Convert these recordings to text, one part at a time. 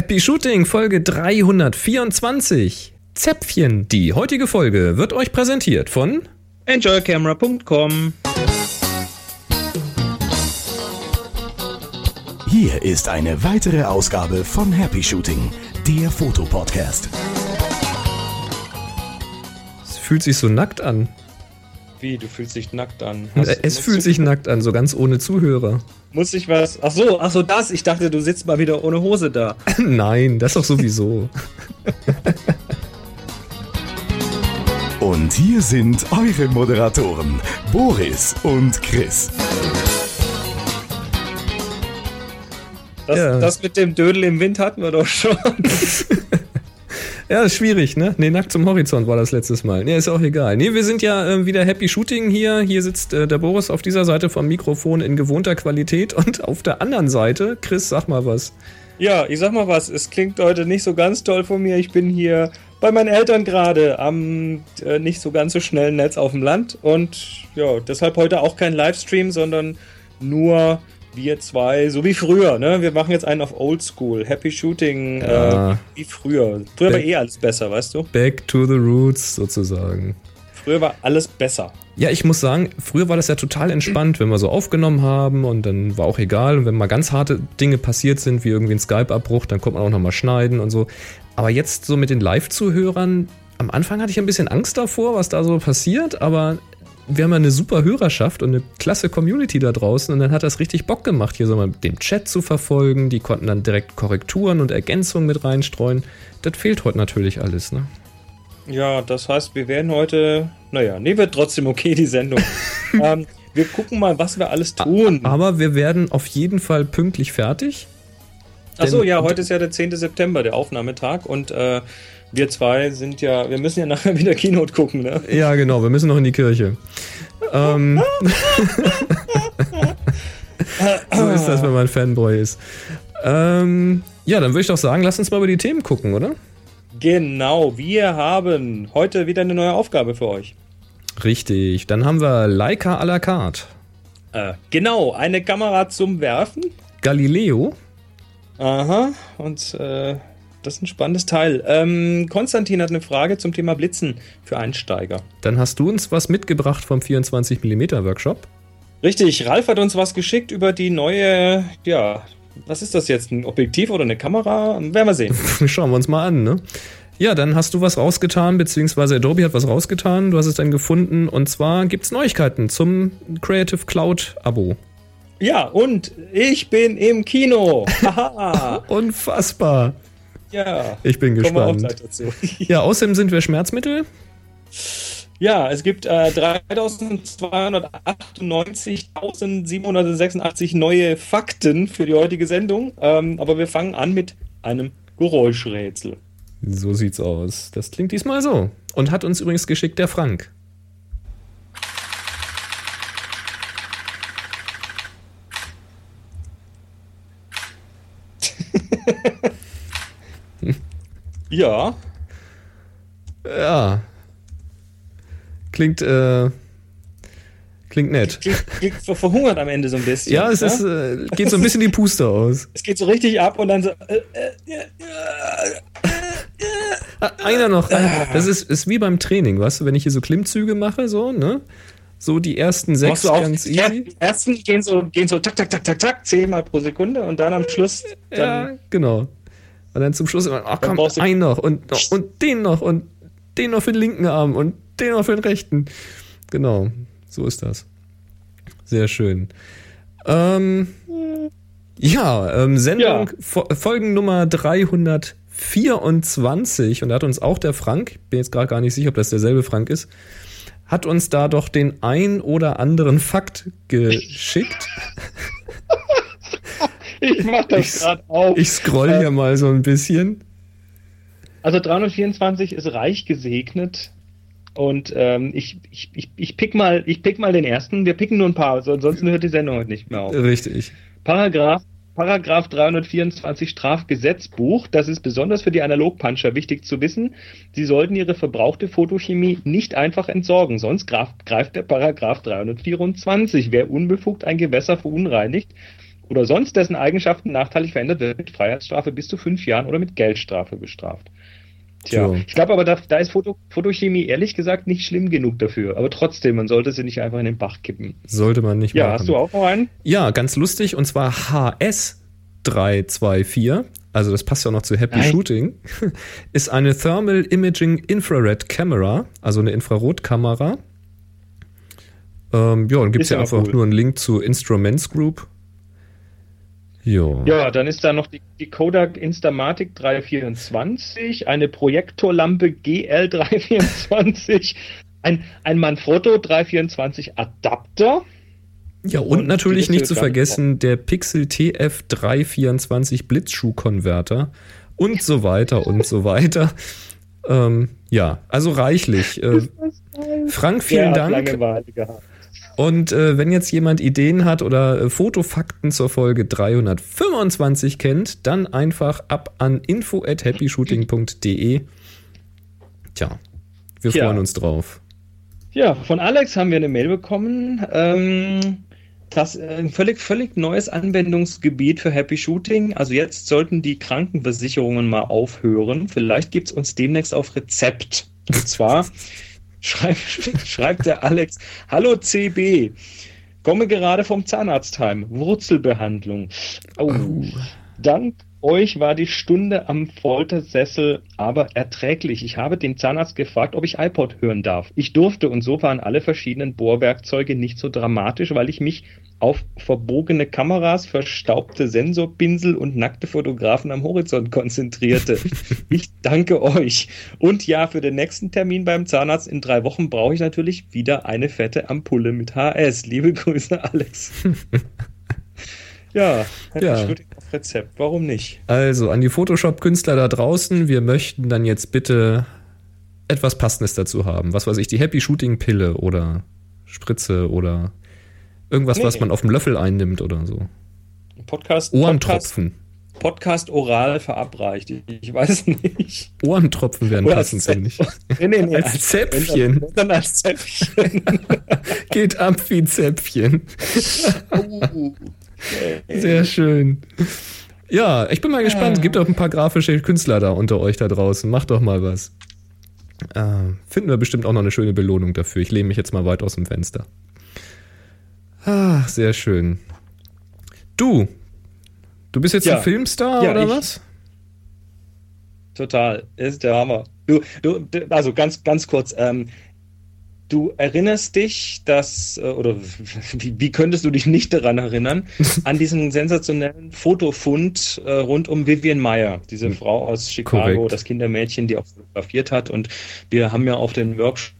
Happy Shooting Folge 324. Zäpfchen. Die heutige Folge wird euch präsentiert von enjoycamera.com. Hier ist eine weitere Ausgabe von Happy Shooting, der Fotopodcast. Es fühlt sich so nackt an. Wie, du fühlst dich nackt an? Hast, es fühlt sich nackt an, so ganz ohne Zuhörer. Muss ich was? Ach so, ach so, das. Ich dachte, du sitzt mal wieder ohne Hose da. Nein, das doch sowieso. Und hier sind eure Moderatoren, Boris und Chris. Das, ja. das mit dem Dödel im Wind hatten wir doch schon. Ja, ist schwierig, ne? Nee, nackt zum Horizont war das letztes Mal. Nee, ist auch egal. Nee, wir sind ja äh, wieder Happy Shooting hier. Hier sitzt äh, der Boris auf dieser Seite vom Mikrofon in gewohnter Qualität und auf der anderen Seite, Chris, sag mal was. Ja, ich sag mal was. Es klingt heute nicht so ganz toll von mir. Ich bin hier bei meinen Eltern gerade am äh, nicht so ganz so schnellen Netz auf dem Land und ja, deshalb heute auch kein Livestream, sondern nur wir zwei, so wie früher, ne? Wir machen jetzt einen auf Oldschool, Happy Shooting, ja. äh, wie früher. Früher back, war eh alles besser, weißt du? Back to the roots sozusagen. Früher war alles besser. Ja, ich muss sagen, früher war das ja total entspannt, wenn wir so aufgenommen haben und dann war auch egal. Und wenn mal ganz harte Dinge passiert sind, wie irgendwie ein Skype-Abbruch, dann konnte man auch nochmal schneiden und so. Aber jetzt so mit den Live-Zuhörern, am Anfang hatte ich ein bisschen Angst davor, was da so passiert, aber wir haben ja eine super Hörerschaft und eine klasse Community da draußen und dann hat das richtig Bock gemacht, hier so mal den Chat zu verfolgen. Die konnten dann direkt Korrekturen und Ergänzungen mit reinstreuen. Das fehlt heute natürlich alles, ne? Ja, das heißt, wir werden heute, naja, nee, wird trotzdem okay, die Sendung. ähm, wir gucken mal, was wir alles tun. Aber wir werden auf jeden Fall pünktlich fertig. Achso, ja, heute ist ja der 10. September, der Aufnahmetag und äh, wir zwei sind ja, wir müssen ja nachher wieder Keynote gucken, ne? Ja, genau, wir müssen noch in die Kirche. ähm, so ist das, wenn man Fanboy ist. Ähm, ja, dann würde ich doch sagen, lass uns mal über die Themen gucken, oder? Genau, wir haben heute wieder eine neue Aufgabe für euch. Richtig, dann haben wir Leica à la carte. Äh, genau, eine Kamera zum Werfen. Galileo. Aha, und äh, das ist ein spannendes Teil. Ähm, Konstantin hat eine Frage zum Thema Blitzen für Einsteiger. Dann hast du uns was mitgebracht vom 24mm Workshop. Richtig, Ralf hat uns was geschickt über die neue, ja, was ist das jetzt? Ein Objektiv oder eine Kamera? Werden wir sehen. Schauen wir uns mal an, ne? Ja, dann hast du was rausgetan, beziehungsweise Adobe hat was rausgetan. Du hast es dann gefunden. Und zwar gibt es Neuigkeiten zum Creative Cloud Abo. Ja, und ich bin im Kino. Haha. Unfassbar. Ja. Ich bin gespannt. ja, außerdem sind wir Schmerzmittel. Ja, es gibt äh, 3298.786 neue Fakten für die heutige Sendung. Ähm, aber wir fangen an mit einem Geräuschrätsel. So sieht's aus. Das klingt diesmal so. Und hat uns übrigens geschickt der Frank. Ja. Ja. Klingt, äh, klingt nett. Klingt, klingt verhungert am Ende so ein bisschen. Ja, es ist, äh, geht so ein bisschen die Puste aus. Es geht so richtig ab und dann so. Äh, äh, ah, einer noch. Das ist, ist wie beim Training, weißt du, wenn ich hier so Klimmzüge mache, so, ne? So die ersten sechs ganz easy. Die ersten gehen so, gehen so tak, tak, tak, tak, tak, zehnmal pro Sekunde und dann am Schluss. Dann ja, genau. Und dann zum Schluss immer, ach komm, ein noch und, noch und den noch und den noch für den linken Arm und den noch für den rechten. Genau, so ist das. Sehr schön. Ähm, ja, ähm, Sendung, ja. Folgen Nummer 324 und da hat uns auch der Frank, bin jetzt gerade gar nicht sicher, ob das derselbe Frank ist, hat uns da doch den ein oder anderen Fakt geschickt. ich mach das gerade auf. Ich scroll hier mal so ein bisschen. Also 324 ist reich gesegnet. Und ähm, ich, ich, ich, ich, pick mal, ich pick mal den ersten. Wir picken nur ein paar, sonst hört die Sendung heute nicht mehr auf. Richtig. Paragraph, Paragraph 324 Strafgesetzbuch. Das ist besonders für die Analogpuncher wichtig zu wissen. Sie sollten ihre verbrauchte Fotochemie nicht einfach entsorgen, sonst greift der Paragraph 324. Wer unbefugt ein Gewässer verunreinigt, oder sonst dessen Eigenschaften nachteilig verändert, wird mit Freiheitsstrafe bis zu fünf Jahren oder mit Geldstrafe bestraft. Tja, so. ich glaube aber, da, da ist Foto, Fotochemie ehrlich gesagt nicht schlimm genug dafür. Aber trotzdem, man sollte sie nicht einfach in den Bach kippen. Sollte man nicht ja, machen. Ja, hast du auch noch einen? Ja, ganz lustig. Und zwar HS324. Also das passt ja auch noch zu Happy Nein. Shooting. Ist eine Thermal Imaging Infrared Camera. Also eine Infrarotkamera. Ähm, ja, dann gibt es ja einfach cool. nur einen Link zu Instruments Group. Jo. Ja, dann ist da noch die, die Kodak Instamatic 324, eine Projektorlampe GL324, ein, ein Manfrotto 324 Adapter. Ja, und, und natürlich nicht zu vergessen der Pixel TF 324 Blitzschuhkonverter und so weiter und so weiter. Ähm, ja, also reichlich. Äh, Frank, vielen Dank. Und äh, wenn jetzt jemand Ideen hat oder äh, Fotofakten zur Folge 325 kennt, dann einfach ab an info at happyshooting.de. Tja, wir ja. freuen uns drauf. Ja, von Alex haben wir eine Mail bekommen. Ähm, das äh, ein völlig, völlig neues Anwendungsgebiet für Happy Shooting. Also jetzt sollten die Krankenversicherungen mal aufhören. Vielleicht gibt es uns demnächst auf Rezept. Und zwar Schreib, schreibt der Alex, hallo CB, komme gerade vom Zahnarztheim, Wurzelbehandlung. Oh, oh. Dank euch war die Stunde am Foltersessel aber erträglich. Ich habe den Zahnarzt gefragt, ob ich iPod hören darf. Ich durfte und so waren alle verschiedenen Bohrwerkzeuge nicht so dramatisch, weil ich mich auf verbogene Kameras, verstaubte Sensorpinsel und nackte Fotografen am Horizont konzentrierte. ich danke euch. Und ja, für den nächsten Termin beim Zahnarzt in drei Wochen brauche ich natürlich wieder eine fette Ampulle mit HS. Liebe Grüße, Alex. ja, ja. Rezept. Warum nicht? Also an die Photoshop-Künstler da draußen, wir möchten dann jetzt bitte etwas Passendes dazu haben. Was weiß ich, die Happy Shooting Pille oder Spritze oder irgendwas, nee. was man auf dem Löffel einnimmt oder so. Podcast. Ohrentropfen. Podcast, Podcast oral verabreicht. Ich weiß nicht. Ohrentropfen wären passend, finde ich. Nee, nee, nee, als, als Zäpfchen. Dann, dann als Zäpfchen. Geht ab wie Zäpfchen. Oh. Sehr schön. Ja, ich bin mal gespannt. Es gibt auch ein paar grafische Künstler da unter euch da draußen. Macht doch mal was. Äh, finden wir bestimmt auch noch eine schöne Belohnung dafür. Ich lehne mich jetzt mal weit aus dem Fenster. Ah, sehr schön. Du, du bist jetzt ja. ein Filmstar ja, oder ich, was? Total, ist der Hammer. Du, du, also ganz, ganz kurz. Ähm, Du erinnerst dich, dass, äh, oder wie, wie, könntest du dich nicht daran erinnern, an diesen sensationellen Fotofund äh, rund um Vivian Meyer, diese hm. Frau aus Chicago, Korrekt. das Kindermädchen, die auch fotografiert hat. Und wir haben ja auf den Workshops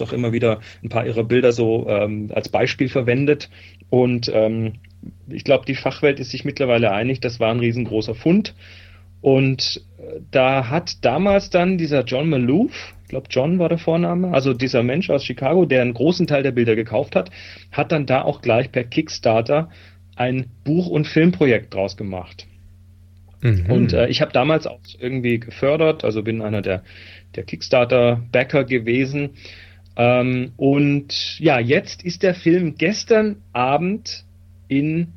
auch immer wieder ein paar ihrer Bilder so ähm, als Beispiel verwendet. Und ähm, ich glaube, die Fachwelt ist sich mittlerweile einig, das war ein riesengroßer Fund. Und da hat damals dann dieser John Maloof, glaube John war der Vorname, also dieser Mensch aus Chicago, der einen großen Teil der Bilder gekauft hat, hat dann da auch gleich per Kickstarter ein Buch- und Filmprojekt draus gemacht. Mhm. Und äh, ich habe damals auch irgendwie gefördert, also bin einer der, der Kickstarter-Backer gewesen. Ähm, und ja, jetzt ist der Film gestern Abend in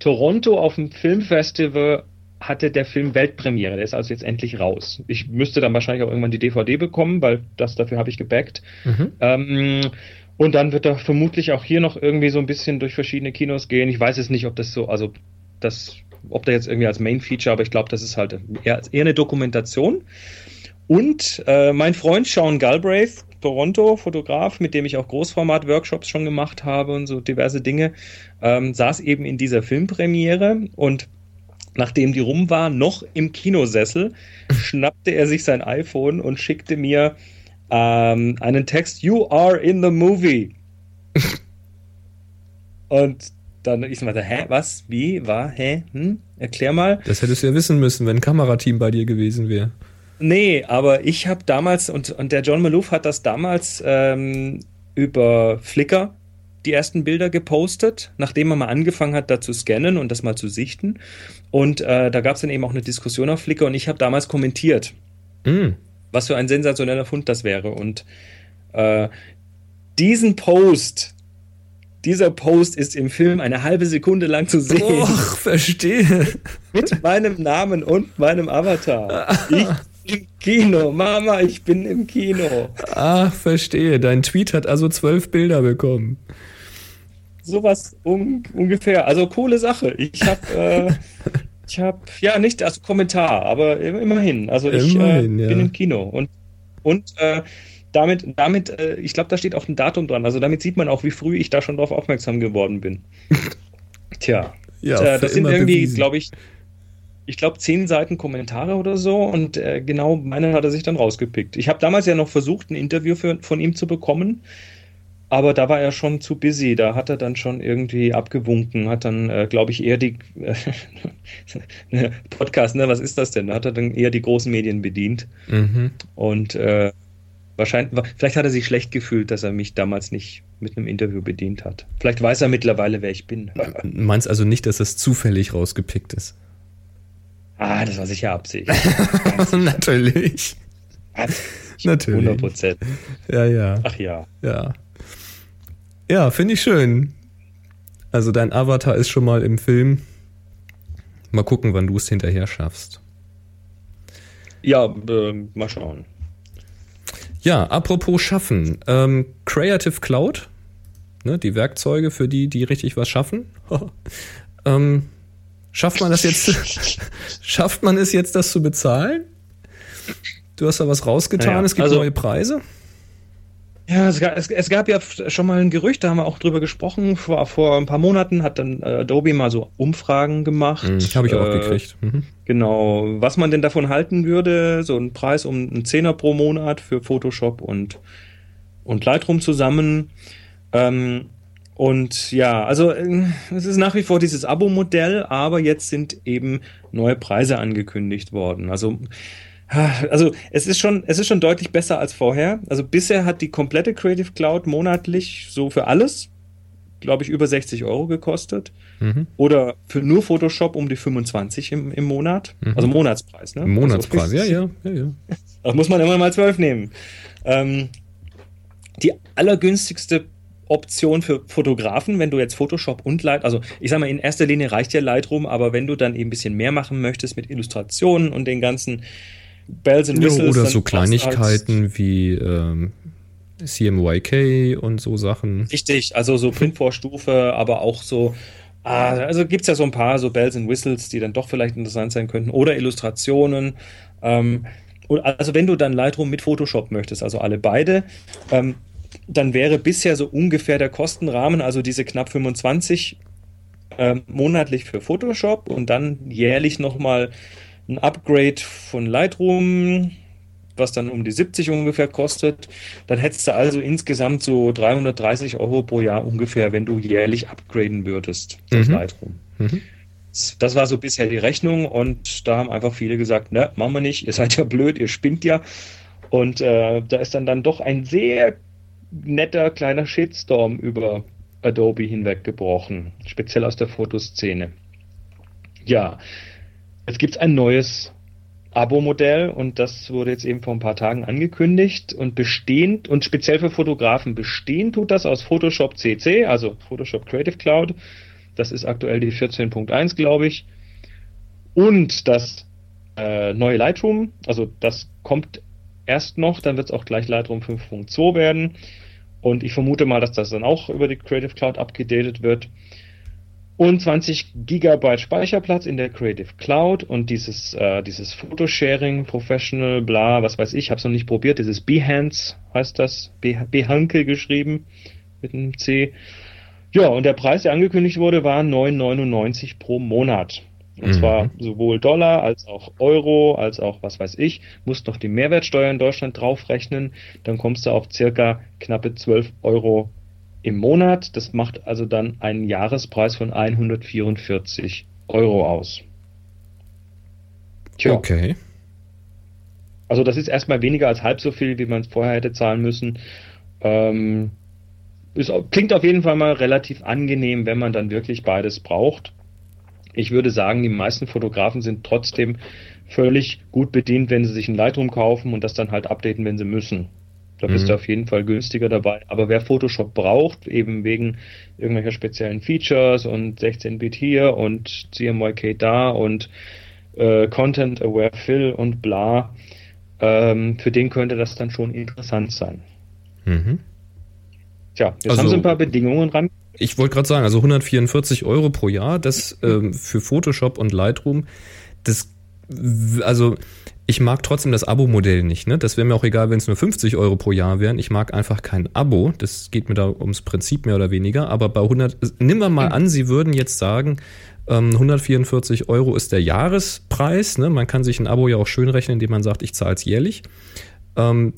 Toronto auf dem Filmfestival hatte der Film Weltpremiere. Der ist also jetzt endlich raus. Ich müsste dann wahrscheinlich auch irgendwann die DVD bekommen, weil das dafür habe ich gebackt. Mhm. Ähm, und dann wird er vermutlich auch hier noch irgendwie so ein bisschen durch verschiedene Kinos gehen. Ich weiß es nicht, ob das so, also das, ob der jetzt irgendwie als Main Feature, aber ich glaube, das ist halt eher, eher eine Dokumentation. Und äh, mein Freund Sean Galbraith, Toronto, Fotograf, mit dem ich auch Großformat-Workshops schon gemacht habe und so diverse Dinge, ähm, saß eben in dieser Filmpremiere und nachdem die rum war, noch im Kinosessel, schnappte er sich sein iPhone und schickte mir ähm, einen Text, You are in the movie. und dann ich meinte, hä, was, wie, war, hä, hm? Erklär mal. Das hättest du ja wissen müssen, wenn ein Kamerateam bei dir gewesen wäre. Nee, aber ich habe damals, und, und der John Maloof hat das damals ähm, über Flickr die ersten Bilder gepostet, nachdem er mal angefangen hat, da zu scannen und das mal zu sichten. Und äh, da gab es dann eben auch eine Diskussion auf Flickr und ich habe damals kommentiert, mm. was für ein sensationeller Fund das wäre. Und äh, diesen Post, dieser Post ist im Film eine halbe Sekunde lang zu sehen. Och, verstehe. Mit meinem Namen und meinem Avatar. Ich im Kino. Mama, ich bin im Kino. Ah, verstehe. Dein Tweet hat also zwölf Bilder bekommen. Sowas un ungefähr. Also coole Sache. Ich habe, äh, ich habe, ja nicht, also Kommentar, aber immerhin. Also ich immerhin, äh, bin ja. im Kino und und äh, damit, damit, äh, ich glaube, da steht auch ein Datum dran. Also damit sieht man auch, wie früh ich da schon darauf aufmerksam geworden bin. Tja, ja, das sind irgendwie, glaube ich, ich glaube, zehn Seiten Kommentare oder so und äh, genau meinen hat er sich dann rausgepickt. Ich habe damals ja noch versucht, ein Interview für, von ihm zu bekommen, aber da war er schon zu busy. Da hat er dann schon irgendwie abgewunken, hat dann, äh, glaube ich, eher die äh, Podcast, ne, was ist das denn? Da hat er dann eher die großen Medien bedient. Mhm. Und äh, wahrscheinlich, vielleicht hat er sich schlecht gefühlt, dass er mich damals nicht mit einem Interview bedient hat. Vielleicht weiß er mittlerweile, wer ich bin. Du meinst also nicht, dass es zufällig rausgepickt ist? Ah, das war sicher Absicht. Natürlich. Natürlich. 100 Prozent. Ja, ja. Ach ja. Ja. Ja, finde ich schön. Also dein Avatar ist schon mal im Film. Mal gucken, wann du es hinterher schaffst. Ja, äh, mal schauen. Ja, apropos schaffen. Ähm, Creative Cloud, ne, die Werkzeuge für die, die richtig was schaffen. ähm, Schafft man das jetzt? schafft man es jetzt, das zu bezahlen? Du hast da was rausgetan, ja, es gibt also, neue Preise. Ja, es gab, es, es gab, ja schon mal ein Gerücht, da haben wir auch drüber gesprochen. Vor, vor ein paar Monaten hat dann äh, Adobe mal so Umfragen gemacht. Mhm, Habe ich auch äh, gekriegt. Mhm. Genau, was man denn davon halten würde, so ein Preis um einen Zehner pro Monat für Photoshop und, und Lightroom zusammen. Ähm, und ja, also äh, es ist nach wie vor dieses Abo-Modell, aber jetzt sind eben neue Preise angekündigt worden. Also also es ist schon, es ist schon deutlich besser als vorher. Also bisher hat die komplette Creative Cloud monatlich so für alles, glaube ich, über 60 Euro gekostet. Mhm. Oder für nur Photoshop um die 25 im, im Monat. Mhm. Also Monatspreis, ne? Monatspreis, also, ja, ja, ja, ja. Das muss man immer mal 12 nehmen. Ähm, die allergünstigste Option für Fotografen, wenn du jetzt Photoshop und Light, also ich sag mal, in erster Linie reicht ja Lightroom, aber wenn du dann eben ein bisschen mehr machen möchtest mit Illustrationen und den ganzen Bells and Whistles. Oder so Kleinigkeiten wie ähm, CMYK und so Sachen. Richtig, also so Printvorstufe, aber auch so Ah, also gibt es ja so ein paar so Bells and Whistles, die dann doch vielleicht interessant sein könnten. Oder Illustrationen. Ähm, also wenn du dann Lightroom mit Photoshop möchtest, also alle beide, ähm, dann wäre bisher so ungefähr der Kostenrahmen, also diese knapp 25 äh, monatlich für Photoshop und dann jährlich nochmal ein Upgrade von Lightroom, was dann um die 70 ungefähr kostet. Dann hättest du also insgesamt so 330 Euro pro Jahr ungefähr, wenn du jährlich upgraden würdest, das mhm. Lightroom. Mhm. Das war so bisher die Rechnung und da haben einfach viele gesagt, ne, machen wir nicht, ihr seid ja blöd, ihr spinnt ja. Und äh, da ist dann, dann doch ein sehr netter kleiner Shitstorm über Adobe hinweggebrochen, speziell aus der Fotoszene. Ja, jetzt gibt es ein neues Abo-Modell und das wurde jetzt eben vor ein paar Tagen angekündigt und bestehend und speziell für Fotografen bestehend tut das aus Photoshop CC, also Photoshop Creative Cloud. Das ist aktuell die 14.1, glaube ich. Und das äh, neue Lightroom, also das kommt erst noch, dann wird es auch gleich Lightroom 5.2 werden. Und ich vermute mal, dass das dann auch über die Creative Cloud abgedatet wird. Und 20 Gigabyte Speicherplatz in der Creative Cloud und dieses, äh, dieses Photosharing, Professional, bla, was weiß ich, habe es noch nicht probiert, dieses Behance heißt das, Behance geschrieben mit einem C. Ja, und der Preis, der angekündigt wurde, war 9,99 pro Monat. Und mhm. zwar sowohl Dollar als auch Euro, als auch was weiß ich, musst noch die Mehrwertsteuer in Deutschland draufrechnen, dann kommst du auf circa knappe 12 Euro im Monat. Das macht also dann einen Jahrespreis von 144 Euro aus. Tja. Okay. Also das ist erstmal weniger als halb so viel, wie man es vorher hätte zahlen müssen. Ähm, ist, klingt auf jeden Fall mal relativ angenehm, wenn man dann wirklich beides braucht. Ich würde sagen, die meisten Fotografen sind trotzdem völlig gut bedient, wenn sie sich ein Lightroom kaufen und das dann halt updaten, wenn sie müssen. Da bist mhm. du auf jeden Fall günstiger dabei. Aber wer Photoshop braucht, eben wegen irgendwelcher speziellen Features und 16-Bit hier und CMYK da und äh, Content Aware Fill und bla, ähm, für den könnte das dann schon interessant sein. Mhm. Tja, jetzt also, haben sie ein paar Bedingungen ran. Ich wollte gerade sagen, also 144 Euro pro Jahr, das ähm, für Photoshop und Lightroom, das, also ich mag trotzdem das Abo-Modell nicht. Ne? Das wäre mir auch egal, wenn es nur 50 Euro pro Jahr wären. Ich mag einfach kein Abo. Das geht mir da ums Prinzip mehr oder weniger. Aber bei 100, nimm mal an, Sie würden jetzt sagen, 144 ähm, Euro ist der Jahrespreis. Ne? Man kann sich ein Abo ja auch schön rechnen, indem man sagt, ich zahle es jährlich. Ähm,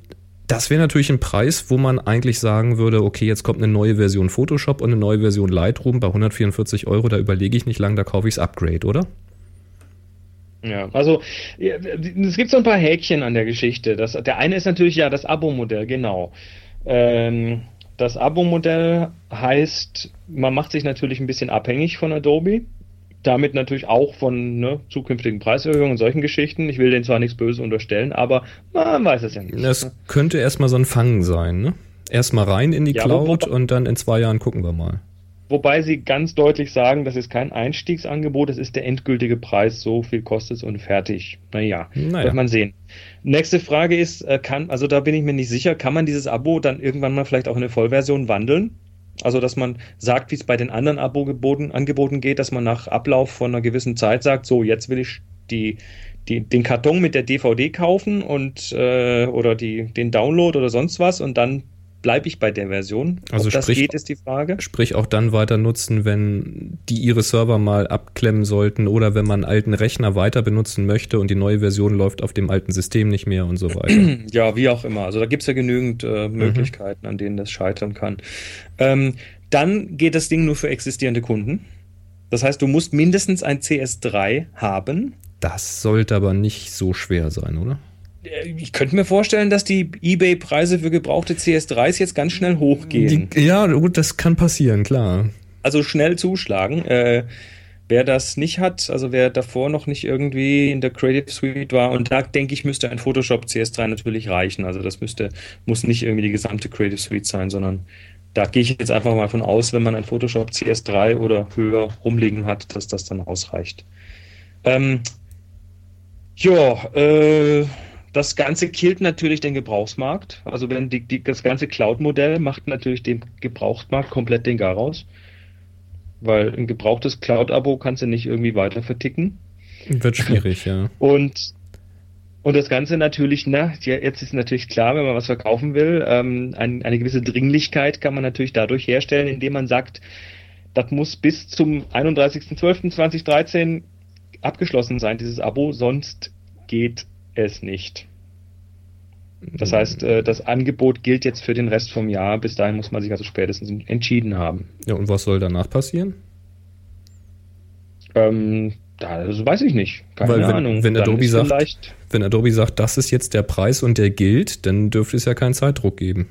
das wäre natürlich ein Preis, wo man eigentlich sagen würde, okay, jetzt kommt eine neue Version Photoshop und eine neue Version Lightroom. Bei 144 Euro, da überlege ich nicht lang, da kaufe ich das Upgrade, oder? Ja, also es gibt so ein paar Häkchen an der Geschichte. Das, der eine ist natürlich ja das Abo-Modell, genau. Ähm, das Abo-Modell heißt, man macht sich natürlich ein bisschen abhängig von Adobe damit natürlich auch von ne, zukünftigen Preiserhöhungen und solchen Geschichten. Ich will denen zwar nichts Böses unterstellen, aber man weiß es ja nicht. Das ne? könnte erstmal so ein Fang sein, ne? Erstmal rein in die ja, Cloud und dann in zwei Jahren gucken wir mal. Wobei sie ganz deutlich sagen, das ist kein Einstiegsangebot, das ist der endgültige Preis, so viel kostet es und fertig. Naja, naja, wird man sehen. Nächste Frage ist, äh, kann, also da bin ich mir nicht sicher, kann man dieses Abo dann irgendwann mal vielleicht auch in eine Vollversion wandeln? Also, dass man sagt, wie es bei den anderen Abo-Angeboten Angeboten geht, dass man nach Ablauf von einer gewissen Zeit sagt, so, jetzt will ich die, die, den Karton mit der DVD kaufen und äh, oder die, den Download oder sonst was und dann bleibe ich bei der Version. Also Ob das sprich, geht, ist die Frage. Sprich auch dann weiter nutzen, wenn die ihre Server mal abklemmen sollten oder wenn man einen alten Rechner weiter benutzen möchte und die neue Version läuft auf dem alten System nicht mehr und so weiter. Ja, wie auch immer. Also da gibt es ja genügend äh, mhm. Möglichkeiten, mhm. an denen das scheitern kann. Ähm, dann geht das Ding nur für existierende Kunden. Das heißt, du musst mindestens ein CS3 haben. Das sollte aber nicht so schwer sein, oder? Äh, ich könnte mir vorstellen, dass die eBay-Preise für gebrauchte CS3s jetzt ganz schnell hochgehen. Die, ja, gut, das kann passieren, klar. Also schnell zuschlagen. Äh, wer das nicht hat, also wer davor noch nicht irgendwie in der Creative Suite war, und da denke ich, müsste ein Photoshop CS3 natürlich reichen. Also das müsste, muss nicht irgendwie die gesamte Creative Suite sein, sondern da gehe ich jetzt einfach mal von aus, wenn man ein Photoshop CS3 oder höher rumliegen hat, dass das dann ausreicht. Ähm, ja, äh, das Ganze killt natürlich den Gebrauchsmarkt. Also wenn die, die, das ganze Cloud-Modell macht natürlich den Gebrauchsmarkt komplett den Gar Weil ein gebrauchtes Cloud-Abo kannst du nicht irgendwie weiter verticken. Wird schwierig, ja. Und, und das Ganze natürlich, na, jetzt ist natürlich klar, wenn man was verkaufen will, ähm, ein, eine gewisse Dringlichkeit kann man natürlich dadurch herstellen, indem man sagt, das muss bis zum 31.12.2013 abgeschlossen sein, dieses Abo, sonst geht es nicht. Das heißt, äh, das Angebot gilt jetzt für den Rest vom Jahr. Bis dahin muss man sich also spätestens entschieden haben. Ja, und was soll danach passieren? Ähm, das weiß ich nicht. Keine Weil wenn, Ahnung. Wenn Adobe, sagt, wenn Adobe sagt, das ist jetzt der Preis und der gilt, dann dürfte es ja keinen Zeitdruck geben.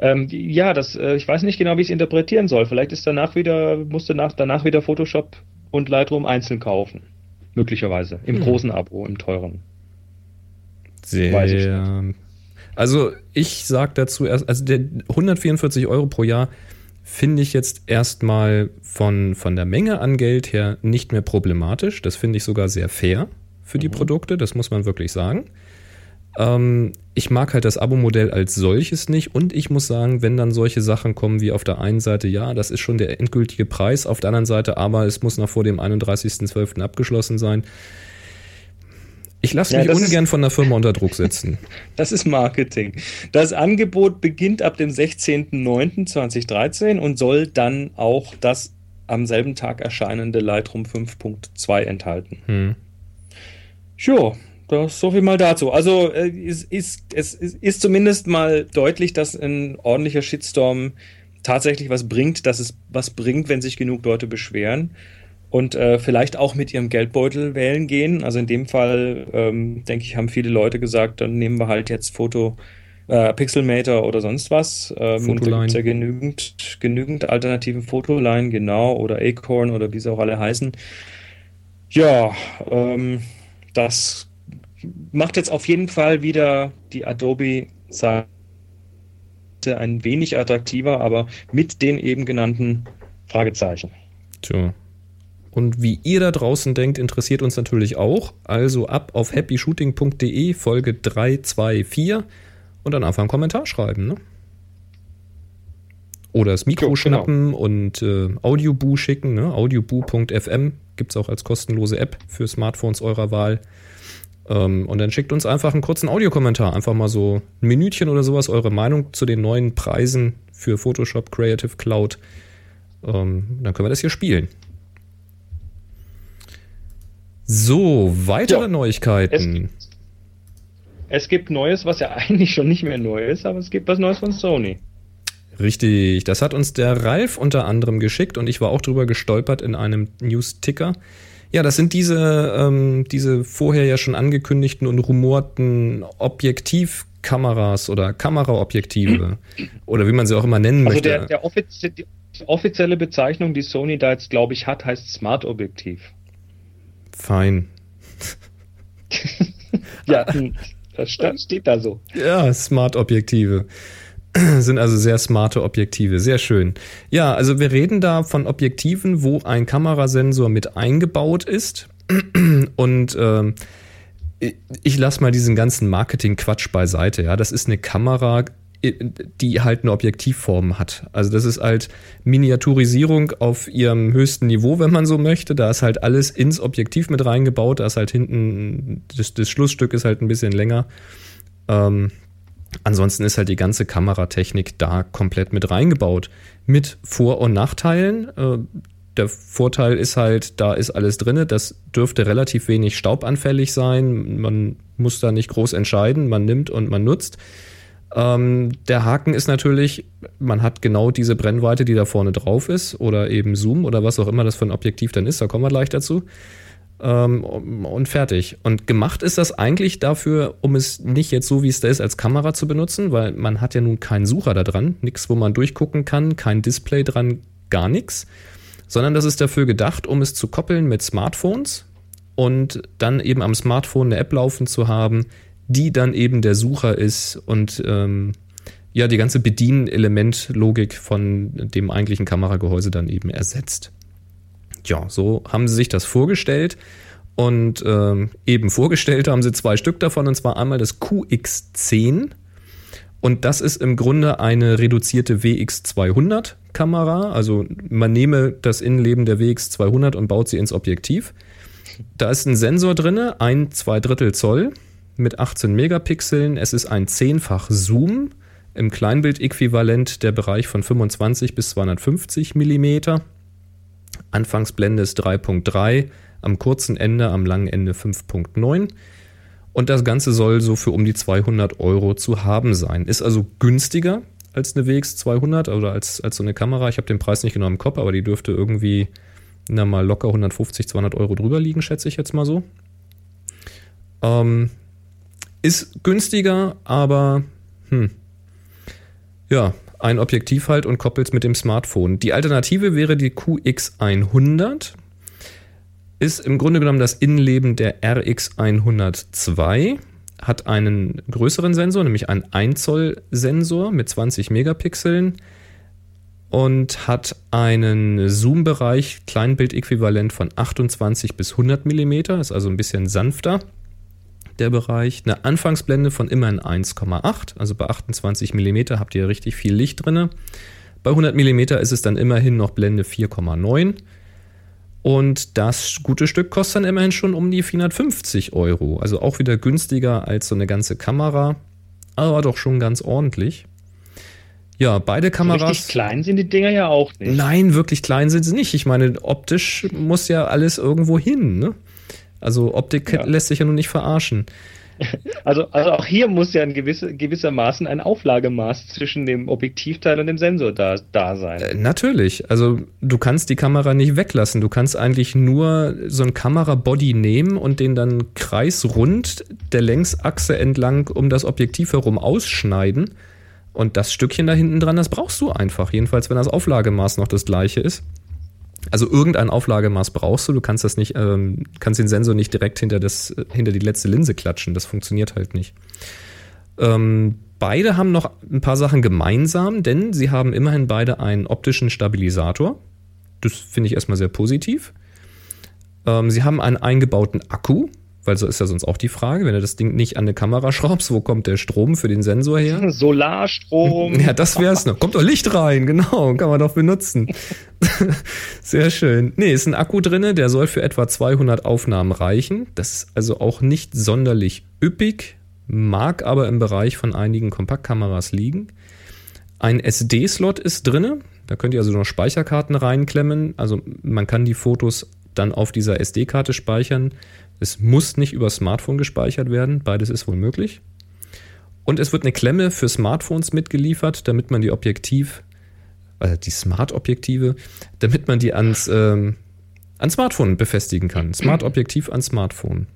Ähm, ja, das, äh, ich weiß nicht genau, wie ich es interpretieren soll. Vielleicht ist danach wieder, musste nach, danach wieder Photoshop und Lightroom einzeln kaufen. Möglicherweise. Im hm. großen Abo, im teuren. Sehr. Ich also ich sag dazu erst, also der 144 Euro pro Jahr finde ich jetzt erstmal von, von der Menge an Geld her nicht mehr problematisch. Das finde ich sogar sehr fair für die mhm. Produkte, das muss man wirklich sagen. Ähm, ich mag halt das Abo-Modell als solches nicht und ich muss sagen, wenn dann solche Sachen kommen wie auf der einen Seite, ja, das ist schon der endgültige Preis, auf der anderen Seite aber, es muss noch vor dem 31.12. abgeschlossen sein. Ich lasse ja, mich ungern ist, von der Firma unter Druck setzen. Das ist Marketing. Das Angebot beginnt ab dem 16.09.2013 und soll dann auch das am selben Tag erscheinende Lightroom 5.2 enthalten. Hm. Jo, das so viel mal dazu. Also äh, es, ist, es ist zumindest mal deutlich, dass ein ordentlicher Shitstorm tatsächlich was bringt, dass es was bringt, wenn sich genug Leute beschweren und äh, vielleicht auch mit ihrem Geldbeutel wählen gehen. Also in dem Fall, ähm, denke ich, haben viele Leute gesagt, dann nehmen wir halt jetzt Foto, äh, Pixelmator oder sonst was. Ähm, und da gibt's ja genügend, genügend alternativen Fotoline, genau, oder Acorn oder wie sie auch alle heißen. Ja, ähm, das macht jetzt auf jeden Fall wieder die Adobe Seite ein wenig attraktiver, aber mit den eben genannten Fragezeichen. Tja. Und wie ihr da draußen denkt, interessiert uns natürlich auch. Also ab auf happyshooting.de Folge 324 und dann einfach einen Kommentar schreiben. Ne? Oder das Mikro jo, genau. schnappen genau. und äh, Audioboo schicken. Ne? Audioboo.fm gibt es auch als kostenlose App für Smartphones eurer Wahl. Ähm, und dann schickt uns einfach einen kurzen Audiokommentar. Einfach mal so ein Minütchen oder sowas, eure Meinung zu den neuen Preisen für Photoshop Creative Cloud. Ähm, dann können wir das hier spielen. So, weitere ja, Neuigkeiten. Es, es gibt Neues, was ja eigentlich schon nicht mehr neu ist, aber es gibt was Neues von Sony. Richtig, das hat uns der Ralf unter anderem geschickt und ich war auch drüber gestolpert in einem News-Ticker. Ja, das sind diese, ähm, diese vorher ja schon angekündigten und rumorten Objektivkameras oder Kameraobjektive oder wie man sie auch immer nennen also möchte. Also der, der die offizielle Bezeichnung, die Sony da jetzt, glaube ich, hat, heißt Smart-Objektiv. Fein. ja, das steht da so. Ja, Smart-Objektive. sind also sehr smarte Objektive, sehr schön. Ja, also wir reden da von Objektiven, wo ein Kamerasensor mit eingebaut ist und ähm, ich lasse mal diesen ganzen Marketing-Quatsch beiseite. Ja, das ist eine Kamera, die halt eine Objektivform hat. Also das ist halt Miniaturisierung auf ihrem höchsten Niveau, wenn man so möchte. Da ist halt alles ins Objektiv mit reingebaut. Da ist halt hinten das, das Schlussstück ist halt ein bisschen länger. Ähm, Ansonsten ist halt die ganze Kameratechnik da komplett mit reingebaut. Mit Vor- und Nachteilen. Äh, der Vorteil ist halt, da ist alles drin. Das dürfte relativ wenig staubanfällig sein. Man muss da nicht groß entscheiden. Man nimmt und man nutzt. Ähm, der Haken ist natürlich, man hat genau diese Brennweite, die da vorne drauf ist. Oder eben Zoom oder was auch immer das für ein Objektiv dann ist. Da kommen wir gleich dazu ähm, und fertig. Und gemacht ist das eigentlich dafür, um es nicht jetzt so wie es da ist als Kamera zu benutzen, weil man hat ja nun keinen Sucher da dran, nichts, wo man durchgucken kann, kein Display dran, gar nichts, sondern das ist dafür gedacht, um es zu koppeln mit Smartphones und dann eben am Smartphone eine App laufen zu haben, die dann eben der Sucher ist und ähm, ja die ganze Bedienelementlogik von dem eigentlichen Kameragehäuse dann eben ersetzt ja, so haben sie sich das vorgestellt. Und ähm, eben vorgestellt haben sie zwei Stück davon, und zwar einmal das QX10. Und das ist im Grunde eine reduzierte WX200 Kamera. Also man nehme das Innenleben der WX200 und baut sie ins Objektiv. Da ist ein Sensor drin, ein zwei Drittel Zoll mit 18 Megapixeln. Es ist ein zehnfach Zoom im Kleinbild-Äquivalent der Bereich von 25 bis 250 Millimeter. Anfangsblende ist 3.3, am kurzen Ende, am langen Ende 5.9. Und das Ganze soll so für um die 200 Euro zu haben sein. Ist also günstiger als eine WX200 oder als, als so eine Kamera. Ich habe den Preis nicht genau im Kopf, aber die dürfte irgendwie na, mal locker 150, 200 Euro drüber liegen, schätze ich jetzt mal so. Ähm, ist günstiger, aber hm, ja, ein Objektiv halt und koppelt es mit dem Smartphone. Die Alternative wäre die QX100. Ist im Grunde genommen das Innenleben der RX102. Hat einen größeren Sensor, nämlich einen 1 Zoll Sensor mit 20 Megapixeln und hat einen Zoom-Bereich, Kleinbildäquivalent von 28 bis 100 Millimeter, ist also ein bisschen sanfter der Bereich. Eine Anfangsblende von immerhin 1,8, also bei 28 mm habt ihr richtig viel Licht drin. Bei 100 mm ist es dann immerhin noch Blende 4,9. Und das gute Stück kostet dann immerhin schon um die 450 Euro. Also auch wieder günstiger als so eine ganze Kamera, aber doch schon ganz ordentlich. Ja, beide Kameras. Richtig klein sind die Dinger ja auch nicht. Nein, wirklich klein sind sie nicht. Ich meine, optisch muss ja alles irgendwo hin. Ne? Also Optik ja. lässt sich ja nun nicht verarschen. Also, also auch hier muss ja ein gewisse, gewissermaßen ein Auflagemaß zwischen dem Objektivteil und dem Sensor da, da sein. Äh, natürlich. Also du kannst die Kamera nicht weglassen. Du kannst eigentlich nur so ein Kamerabody nehmen und den dann kreisrund der Längsachse entlang um das Objektiv herum ausschneiden. Und das Stückchen da hinten dran, das brauchst du einfach. Jedenfalls, wenn das Auflagemaß noch das gleiche ist. Also irgendein Auflagemaß brauchst du. Du kannst das nicht, ähm, kannst den Sensor nicht direkt hinter das, hinter die letzte Linse klatschen. Das funktioniert halt nicht. Ähm, beide haben noch ein paar Sachen gemeinsam, denn sie haben immerhin beide einen optischen Stabilisator. Das finde ich erstmal sehr positiv. Ähm, sie haben einen eingebauten Akku, weil so ist ja sonst auch die Frage, wenn du das Ding nicht an eine Kamera schraubst, wo kommt der Strom für den Sensor her? Solarstrom. Ja, das wäre es noch. Kommt doch Licht rein, genau, kann man doch benutzen. Sehr schön. Nee, ist ein Akku drinne, der soll für etwa 200 Aufnahmen reichen. Das ist also auch nicht sonderlich üppig, mag aber im Bereich von einigen Kompaktkameras liegen. Ein SD-Slot ist drinne, da könnt ihr also noch Speicherkarten reinklemmen. Also man kann die Fotos dann auf dieser SD-Karte speichern. Es muss nicht über Smartphone gespeichert werden, beides ist wohl möglich. Und es wird eine Klemme für Smartphones mitgeliefert, damit man die Objektiv, also die Smart-Objektive, damit man die ans, ähm, ans Smartphone befestigen kann. Smart-Objektiv an Smartphone.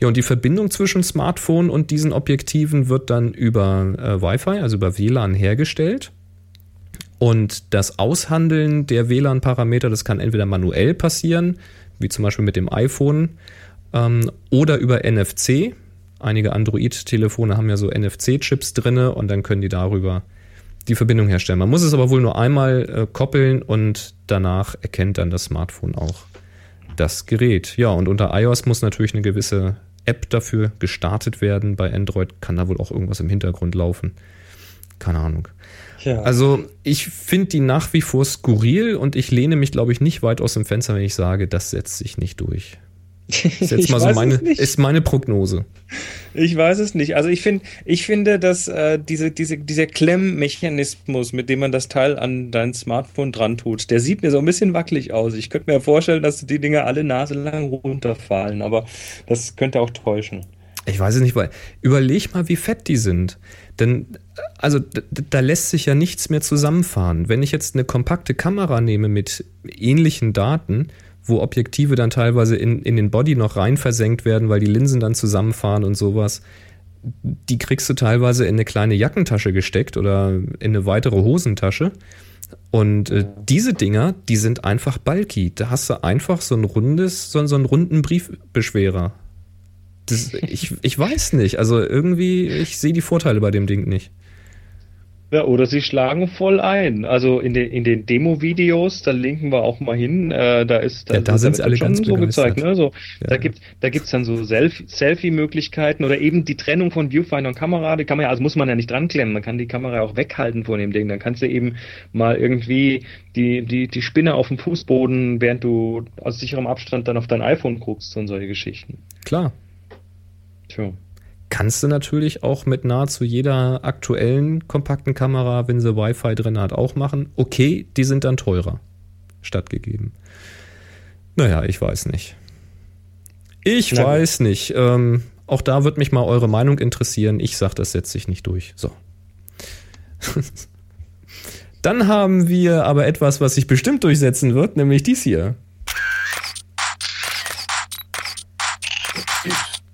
Ja, und die Verbindung zwischen Smartphone und diesen Objektiven wird dann über äh, Wi-Fi, also über WLAN hergestellt. Und das Aushandeln der WLAN-Parameter, das kann entweder manuell passieren, wie zum Beispiel mit dem iPhone, ähm, oder über NFC. Einige Android-Telefone haben ja so NFC-Chips drin und dann können die darüber die Verbindung herstellen. Man muss es aber wohl nur einmal äh, koppeln und danach erkennt dann das Smartphone auch das Gerät. Ja, und unter iOS muss natürlich eine gewisse App dafür gestartet werden. Bei Android kann da wohl auch irgendwas im Hintergrund laufen. Keine Ahnung. Ja. Also ich finde die nach wie vor skurril und ich lehne mich, glaube ich, nicht weit aus dem Fenster, wenn ich sage, das setzt sich nicht durch. Ist jetzt mal so meine, ist meine Prognose. Ich weiß es nicht. Also ich finde, ich finde, dass äh, diese, diese, dieser Klemmmechanismus, mit dem man das Teil an dein Smartphone dran tut, der sieht mir so ein bisschen wackelig aus. Ich könnte mir vorstellen, dass die Dinge alle naselang runterfallen, aber das könnte auch täuschen. Ich weiß es nicht, weil überleg mal, wie fett die sind. Denn also da lässt sich ja nichts mehr zusammenfahren. Wenn ich jetzt eine kompakte Kamera nehme mit ähnlichen Daten, wo Objektive dann teilweise in, in den Body noch rein versenkt werden, weil die Linsen dann zusammenfahren und sowas. Die kriegst du teilweise in eine kleine Jackentasche gesteckt oder in eine weitere Hosentasche. Und äh, diese Dinger, die sind einfach bulky. Da hast du einfach so ein rundes, so, so einen runden Briefbeschwerer. Das, ich, ich weiß nicht. Also irgendwie, ich sehe die Vorteile bei dem Ding nicht. Ja, oder sie schlagen voll ein. Also in den, in den Demo-Videos, da linken wir auch mal hin, äh, da ist da, ja, da sind sie alle schon so gezeigt. Ne? So, ja. Da gibt da gibt's dann so Selfie-Möglichkeiten oder eben die Trennung von Viewfinder und Kamera. Die Kamera, also muss man ja nicht dran klemmen, man kann die Kamera auch weghalten von dem Ding. Dann kannst du eben mal irgendwie die, die, die Spinne auf dem Fußboden, während du aus sicherem Abstand dann auf dein iPhone guckst und solche Geschichten. Klar. Tja kannst du natürlich auch mit nahezu jeder aktuellen kompakten Kamera, wenn sie Wi-Fi drin hat, auch machen. Okay, die sind dann teurer stattgegeben. Naja, ich weiß nicht. Ich Na weiß nicht. Ähm, auch da wird mich mal eure Meinung interessieren. Ich sag, das setzt sich nicht durch. So. Dann haben wir aber etwas, was sich bestimmt durchsetzen wird, nämlich dies hier.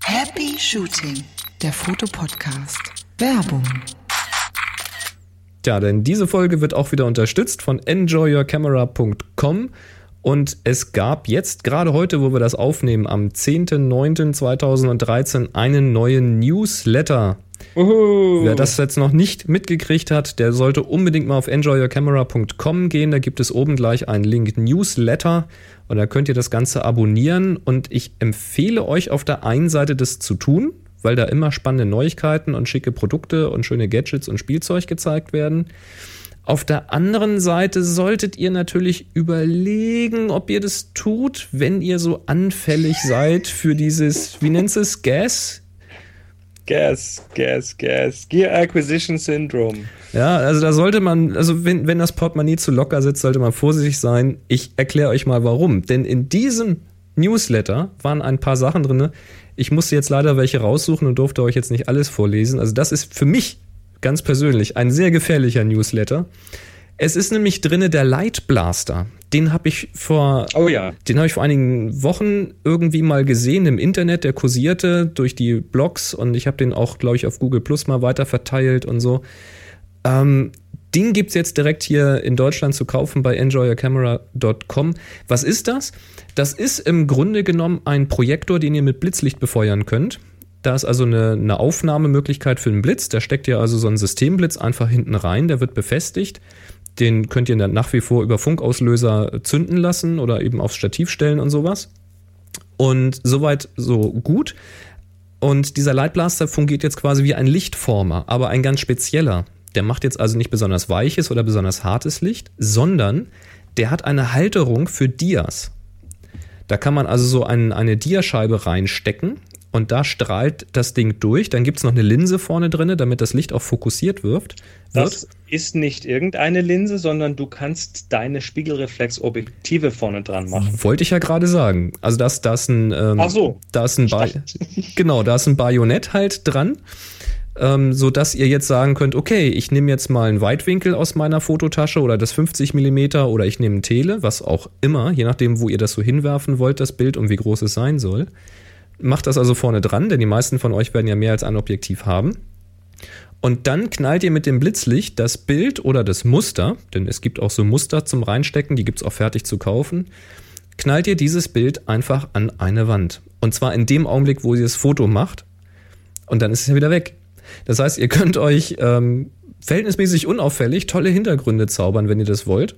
Happy Shooting der Fotopodcast. Werbung. Tja, denn diese Folge wird auch wieder unterstützt von enjoyyourcamera.com und es gab jetzt, gerade heute, wo wir das aufnehmen, am 10.09.2013 einen neuen Newsletter. Uhu. Wer das jetzt noch nicht mitgekriegt hat, der sollte unbedingt mal auf enjoyyourcamera.com gehen. Da gibt es oben gleich einen Link Newsletter und da könnt ihr das Ganze abonnieren. Und ich empfehle euch auf der einen Seite das zu tun, weil da immer spannende Neuigkeiten und schicke Produkte und schöne Gadgets und Spielzeug gezeigt werden. Auf der anderen Seite solltet ihr natürlich überlegen, ob ihr das tut, wenn ihr so anfällig seid für dieses, wie nennt es, Gas? Gas, Gas, Gas. Gear Acquisition Syndrome. Ja, also da sollte man, also wenn, wenn das Portemonnaie zu locker sitzt, sollte man vorsichtig sein. Ich erkläre euch mal warum. Denn in diesem Newsletter waren ein paar Sachen drin, ich musste jetzt leider welche raussuchen und durfte euch jetzt nicht alles vorlesen. Also das ist für mich ganz persönlich ein sehr gefährlicher Newsletter. Es ist nämlich drinne der Light Blaster. Den habe ich vor, oh ja. den habe ich vor einigen Wochen irgendwie mal gesehen im Internet. Der kursierte durch die Blogs und ich habe den auch, glaube ich, auf Google Plus mal weiter verteilt und so. Ähm, den gibt es jetzt direkt hier in Deutschland zu kaufen bei enjoyyourcamera.com. Was ist das? Das ist im Grunde genommen ein Projektor, den ihr mit Blitzlicht befeuern könnt. Da ist also eine, eine Aufnahmemöglichkeit für einen Blitz. Da steckt ihr also so einen Systemblitz einfach hinten rein, der wird befestigt. Den könnt ihr dann nach wie vor über Funkauslöser zünden lassen oder eben aufs Stativ stellen und sowas. Und soweit so gut. Und dieser Lightblaster fungiert jetzt quasi wie ein Lichtformer, aber ein ganz spezieller. Der macht jetzt also nicht besonders weiches oder besonders hartes Licht, sondern der hat eine Halterung für Dias. Da kann man also so ein, eine Diascheibe reinstecken und da strahlt das Ding durch. Dann gibt es noch eine Linse vorne drin, damit das Licht auch fokussiert wirft. Das ist nicht irgendeine Linse, sondern du kannst deine Spiegelreflexobjektive vorne dran machen. Wollte ich ja gerade sagen. Also das, da ist ein, ähm, Ach so. da ist ein, ba genau, da ist ein Bajonett halt dran ähm, so dass ihr jetzt sagen könnt, okay, ich nehme jetzt mal einen Weitwinkel aus meiner Fototasche oder das 50 Millimeter oder ich nehme ein Tele, was auch immer, je nachdem, wo ihr das so hinwerfen wollt, das Bild und wie groß es sein soll. Macht das also vorne dran, denn die meisten von euch werden ja mehr als ein Objektiv haben. Und dann knallt ihr mit dem Blitzlicht das Bild oder das Muster, denn es gibt auch so Muster zum Reinstecken, die gibt es auch fertig zu kaufen, knallt ihr dieses Bild einfach an eine Wand. Und zwar in dem Augenblick, wo ihr das Foto macht. Und dann ist es ja wieder weg. Das heißt, ihr könnt euch ähm, verhältnismäßig unauffällig tolle Hintergründe zaubern, wenn ihr das wollt.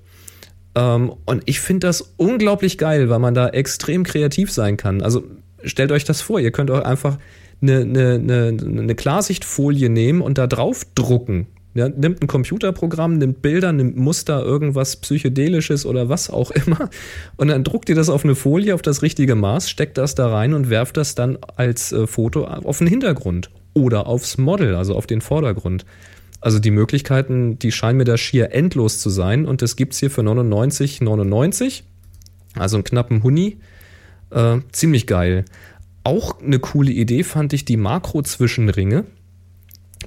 Ähm, und ich finde das unglaublich geil, weil man da extrem kreativ sein kann. Also stellt euch das vor, ihr könnt auch einfach eine, eine, eine, eine Klarsichtfolie nehmen und da drauf drucken. Ja, nimmt ein Computerprogramm, nimmt Bilder, nimmt Muster, irgendwas Psychedelisches oder was auch immer. Und dann druckt ihr das auf eine Folie auf das richtige Maß, steckt das da rein und werft das dann als äh, Foto auf den Hintergrund oder aufs Model, also auf den Vordergrund. Also die Möglichkeiten, die scheinen mir da schier endlos zu sein und das gibt's hier für 99,99, also einen knappen Huni. Äh, ziemlich geil. Auch eine coole Idee fand ich die Makro-Zwischenringe,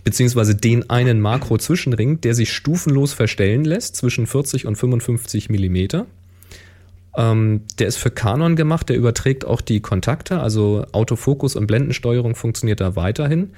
beziehungsweise den einen Makro-Zwischenring, der sich stufenlos verstellen lässt zwischen 40 und 55 Millimeter. Ähm, der ist für Canon gemacht, der überträgt auch die Kontakte, also Autofokus und Blendensteuerung funktioniert da weiterhin.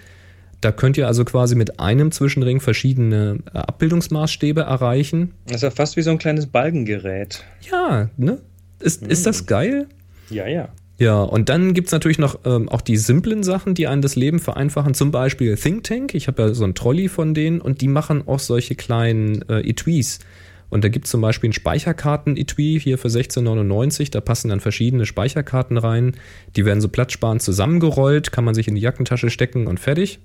Da könnt ihr also quasi mit einem Zwischenring verschiedene äh, Abbildungsmaßstäbe erreichen. Das ist ja fast wie so ein kleines Balkengerät. Ja, ne? Ist, mhm. ist das geil? Ja, ja. Ja, und dann gibt es natürlich noch ähm, auch die simplen Sachen, die einem das Leben vereinfachen. Zum Beispiel Think Tank. Ich habe ja so einen Trolley von denen und die machen auch solche kleinen äh, Etuis. Und da gibt es zum Beispiel ein Speicherkarten-Etui hier für 16,99. Da passen dann verschiedene Speicherkarten rein. Die werden so platzsparend zusammengerollt, kann man sich in die Jackentasche stecken und fertig.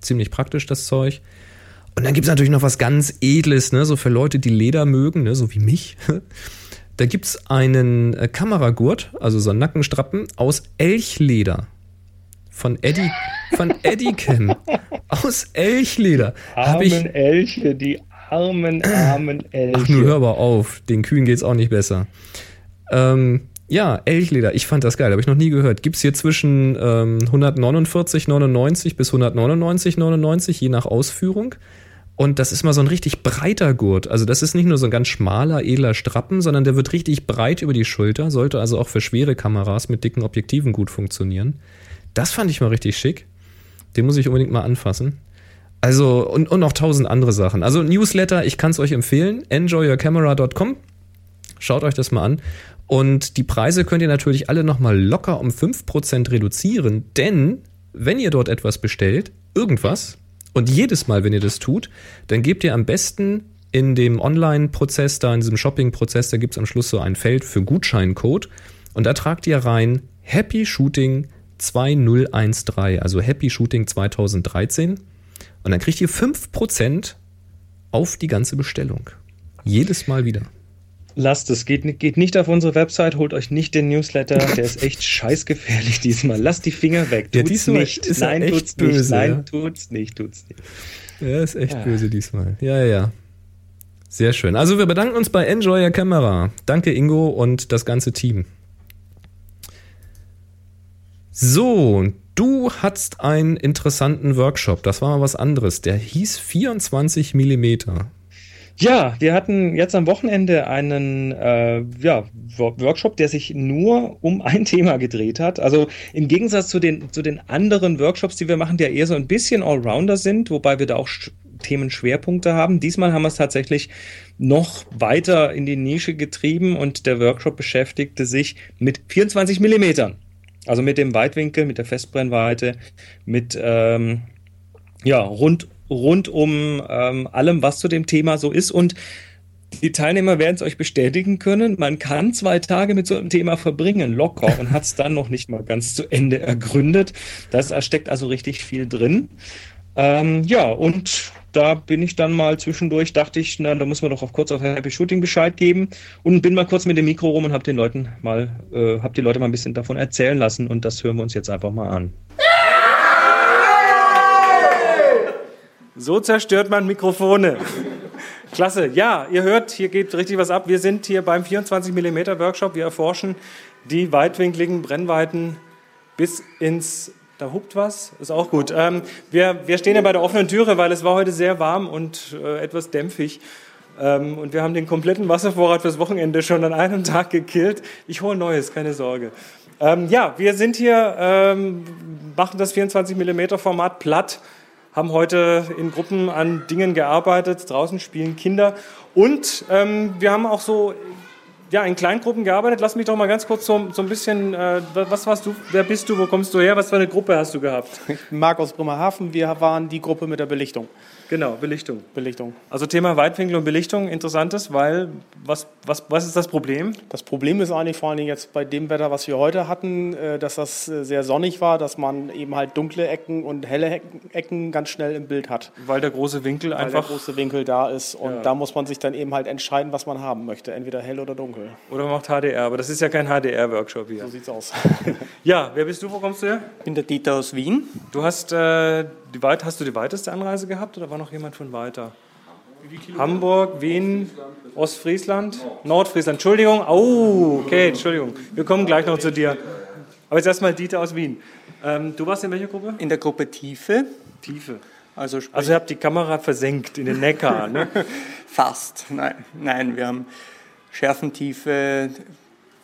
Ziemlich praktisch das Zeug. Und dann gibt es natürlich noch was ganz Edles, ne? so für Leute, die Leder mögen, ne? so wie mich. Da gibt es einen äh, Kameragurt, also so einen Nackenstrappen aus Elchleder. Von Eddie, von Eddie Cam. Aus Elchleder. Armen ich, Elche, die armen, armen Elche. Ach, nur hör aber auf. Den Kühen geht's auch nicht besser. Ähm, ja, Elchleder. Ich fand das geil. Habe ich noch nie gehört. Gibt's hier zwischen ähm, 149,99 bis 199,99, je nach Ausführung. Und das ist mal so ein richtig breiter Gurt. Also das ist nicht nur so ein ganz schmaler, edler Strappen, sondern der wird richtig breit über die Schulter. Sollte also auch für schwere Kameras mit dicken Objektiven gut funktionieren. Das fand ich mal richtig schick. Den muss ich unbedingt mal anfassen. Also, und, und noch tausend andere Sachen. Also, Newsletter, ich kann es euch empfehlen. Enjoyyourcamera.com. Schaut euch das mal an. Und die Preise könnt ihr natürlich alle nochmal locker um 5% reduzieren, denn wenn ihr dort etwas bestellt, irgendwas, und jedes Mal, wenn ihr das tut, dann gebt ihr am besten in dem Online-Prozess, da in diesem Shopping-Prozess, da gibt es am Schluss so ein Feld für Gutscheincode und da tragt ihr rein Happy Shooting 2013, also Happy Shooting 2013 und dann kriegt ihr 5% auf die ganze Bestellung. Jedes Mal wieder. Lasst es, geht, geht nicht auf unsere Website, holt euch nicht den Newsletter, der ist echt scheißgefährlich diesmal. Lasst die Finger weg, tut's ja, diesmal nicht. Ist Nein, tut's böse, nicht. Nein, ja. tut's nicht, tut's nicht. Ja, ist echt ja. böse diesmal. Ja, ja. Sehr schön. Also wir bedanken uns bei Enjoy Your Camera. Danke Ingo und das ganze Team. So, Du hattest einen interessanten Workshop, das war mal was anderes. Der hieß 24 Millimeter. Ja, wir hatten jetzt am Wochenende einen äh, ja, Workshop, der sich nur um ein Thema gedreht hat. Also im Gegensatz zu den, zu den anderen Workshops, die wir machen, die ja eher so ein bisschen Allrounder sind, wobei wir da auch Themenschwerpunkte haben. Diesmal haben wir es tatsächlich noch weiter in die Nische getrieben und der Workshop beschäftigte sich mit 24 Millimetern. Also mit dem Weitwinkel, mit der Festbrennweite, mit ähm, ja, rund, rund um ähm, allem, was zu dem Thema so ist. Und die Teilnehmer werden es euch bestätigen können. Man kann zwei Tage mit so einem Thema verbringen, locker, und hat es dann noch nicht mal ganz zu Ende ergründet. Da steckt also richtig viel drin. Ähm, ja, und da bin ich dann mal zwischendurch, dachte ich, na, da muss man doch auf kurz auf Happy Shooting Bescheid geben und bin mal kurz mit dem Mikro rum und habe den Leuten mal, äh, habe die Leute mal ein bisschen davon erzählen lassen und das hören wir uns jetzt einfach mal an. So zerstört man Mikrofone. Klasse. Ja, ihr hört, hier geht richtig was ab. Wir sind hier beim 24 mm Workshop. Wir erforschen die weitwinkligen Brennweiten bis ins da hupt was, ist auch gut. Ähm, wir, wir stehen ja bei der offenen Türe, weil es war heute sehr warm und äh, etwas dämpfig. Ähm, und wir haben den kompletten Wasservorrat fürs Wochenende schon an einem Tag gekillt. Ich hole Neues, keine Sorge. Ähm, ja, wir sind hier, ähm, machen das 24 mm Format platt haben heute in Gruppen an Dingen gearbeitet. Draußen spielen Kinder. Und ähm, wir haben auch so ja, in Kleingruppen gearbeitet. Lass mich doch mal ganz kurz so, so ein bisschen, äh, was warst du, wer bist du, wo kommst du her, was für eine Gruppe hast du gehabt? Ich Marc aus Bremerhaven, wir waren die Gruppe mit der Belichtung. Genau, Belichtung. Belichtung. Also Thema Weitwinkel und Belichtung, interessantes, weil was, was, was ist das Problem? Das Problem ist eigentlich vor allen Dingen jetzt bei dem Wetter, was wir heute hatten, äh, dass das äh, sehr sonnig war, dass man eben halt dunkle Ecken und helle Ecken ganz schnell im Bild hat. Weil der große Winkel weil einfach. der große Winkel da ist und Ja. da muss man sich dann eben halt entscheiden, was man haben möchte, entweder hell oder dunkel. Oder man macht HDR, aber das ist ja kein HDR-Workshop hier. So sieht's aus. Ja, wer bist du, wo kommst du her? Ich bin der Dieter aus Wien. Du hast, äh, die weit, hast du die weiteste Anreise gehabt oder war noch jemand von weiter? Hamburg, Wien, Ostfriesland, Nordfriesland. Entschuldigung, oh, okay, Entschuldigung. Wir kommen gleich noch zu dir. Aber jetzt erstmal Dieter aus Wien. Ähm, du warst in welcher Gruppe? In der Gruppe Tiefe. Tiefe. Also, Also ihr habt die Kamera versenkt in den Neckar, ne? fast. Nein, nein, wir haben Schärfentiefe,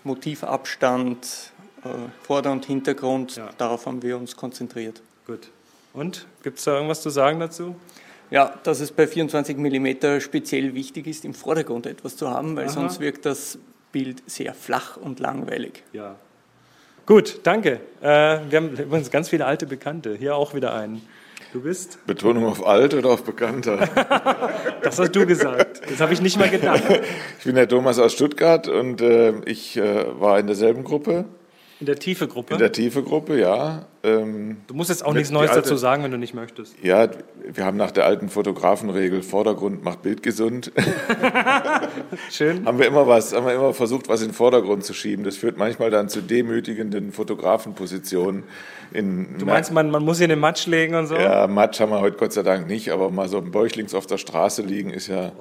Motivabstand, äh, Vorder- und Hintergrund. Ja. Darauf haben wir uns konzentriert. Gut. Und? Gibt es da irgendwas zu sagen dazu? Ja, dass es bei 24 mm speziell wichtig ist, im Vordergrund etwas zu haben, weil Aha. sonst wirkt das Bild sehr flach und langweilig. Ja. Gut, danke. Äh, wir haben übrigens ganz viele alte Bekannte. Hier auch wieder einen. Du bist? Betonung auf alt oder auf bekannter? Das hast du gesagt. Das habe ich nicht mal gedacht. Ich bin der Thomas aus Stuttgart und äh, ich äh, war in derselben Gruppe, In der Tiefe-Gruppe. in der Tiefe-Gruppe, ja. Ähm, Du musst jetzt auch nichts Neues alte- dazu sagen, wenn du nicht möchtest. ja, wir haben nach der alten Fotografenregel Vordergrund macht Bild gesund, Schön. haben wir immer was, haben wir immer versucht, was in den Vordergrund zu schieben. Das führt manchmal dann zu demütigenden Fotografenpositionen. In Du meinst, man, man muss hier in den Matsch legen und so? ja, Matsch haben wir heute Gott sei Dank nicht, aber mal so bäuchlings auf der Straße liegen ist ja.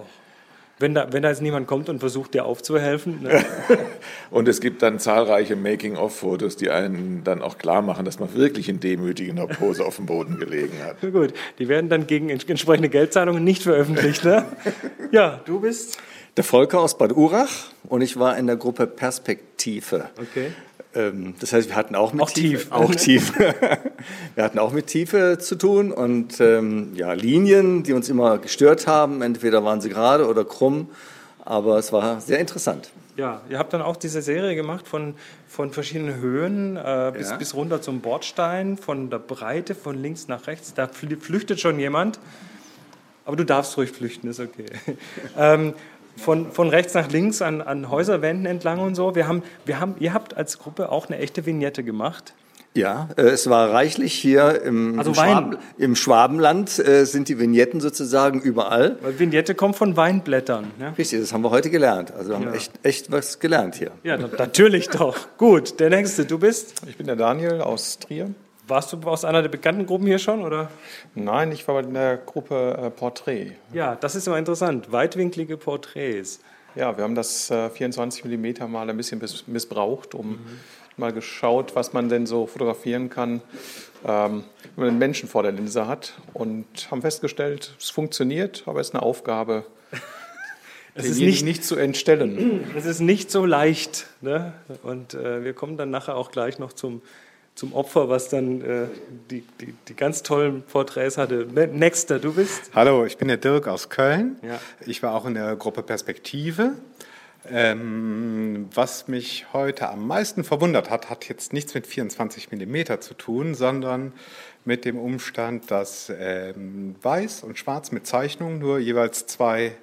Wenn, da, wenn da jetzt niemand kommt und versucht, dir aufzuhelfen. Ne? Und es gibt dann zahlreiche Making-of-Fotos, die einen dann auch klar machen, dass man wirklich in demütigender Pose auf dem Boden gelegen hat. Gut, die werden dann gegen ents- entsprechende Geldzahlungen nicht veröffentlicht. Ne? Ja, du bist? Der Volker aus Bad Urach und ich war in der Gruppe Perspektive. Okay. Ähm, Das heißt, wir hatten auch mit Auch tief. Auch tief. wir hatten auch mit Tiefe zu tun und ähm, ja, Linien, die uns immer gestört haben. Entweder waren sie gerade oder krumm, aber es war sehr interessant. Ja, ihr habt dann auch diese Serie gemacht von, von verschiedenen Höhen äh, bis, Ja. bis runter zum Bordstein, von der Breite, von links nach rechts. Da fl- flüchtet schon jemand. Aber du darfst ruhig flüchten, ist okay. ähm, von, von rechts nach links an, an Häuserwänden entlang und so. Wir haben, wir haben, ihr habt als Gruppe auch eine echte Vignette gemacht. Ja, äh, es war reichlich hier im, Also im, Wein. Schwaben, im Schwabenland äh, sind die Vignetten sozusagen überall. Weil Vignette kommt von Weinblättern. Ja, Richtig, das haben wir heute gelernt. Also wir haben Ja. echt, echt was gelernt hier. ja na- natürlich doch. Gut, der nächste. Du bist? Ich bin der Daniel aus Trier. Warst du aus einer der bekannten Gruppen hier schon? Oder? Nein, ich war in der Gruppe äh, Porträt. Ja, das ist immer interessant. Weitwinklige Porträts. Ja, wir haben das äh, 24 mm mal ein bisschen miss- missbraucht, um mal geschaut, was man denn so fotografieren kann, ähm, wenn man einen Menschen vor der Linse hat. Und haben festgestellt, es funktioniert, aber es ist eine Aufgabe, Es ist nicht, nicht zu entstellen. es ist nicht so leicht. Ne? Und äh, wir kommen dann nachher auch gleich noch zum, zum Opfer, was dann äh, die, die, die ganz tollen Porträts hatte. Ne- Nächster, du bist? Hallo, ich bin der Dirk aus Köln. Ja. Ich war auch in der Gruppe Perspektive. Ähm, was mich heute am meisten verwundert hat, hat jetzt nichts mit 24 mm zu tun, sondern mit dem Umstand, dass ähm, Weiß und Schwarz mit Zeichnung nur jeweils zwei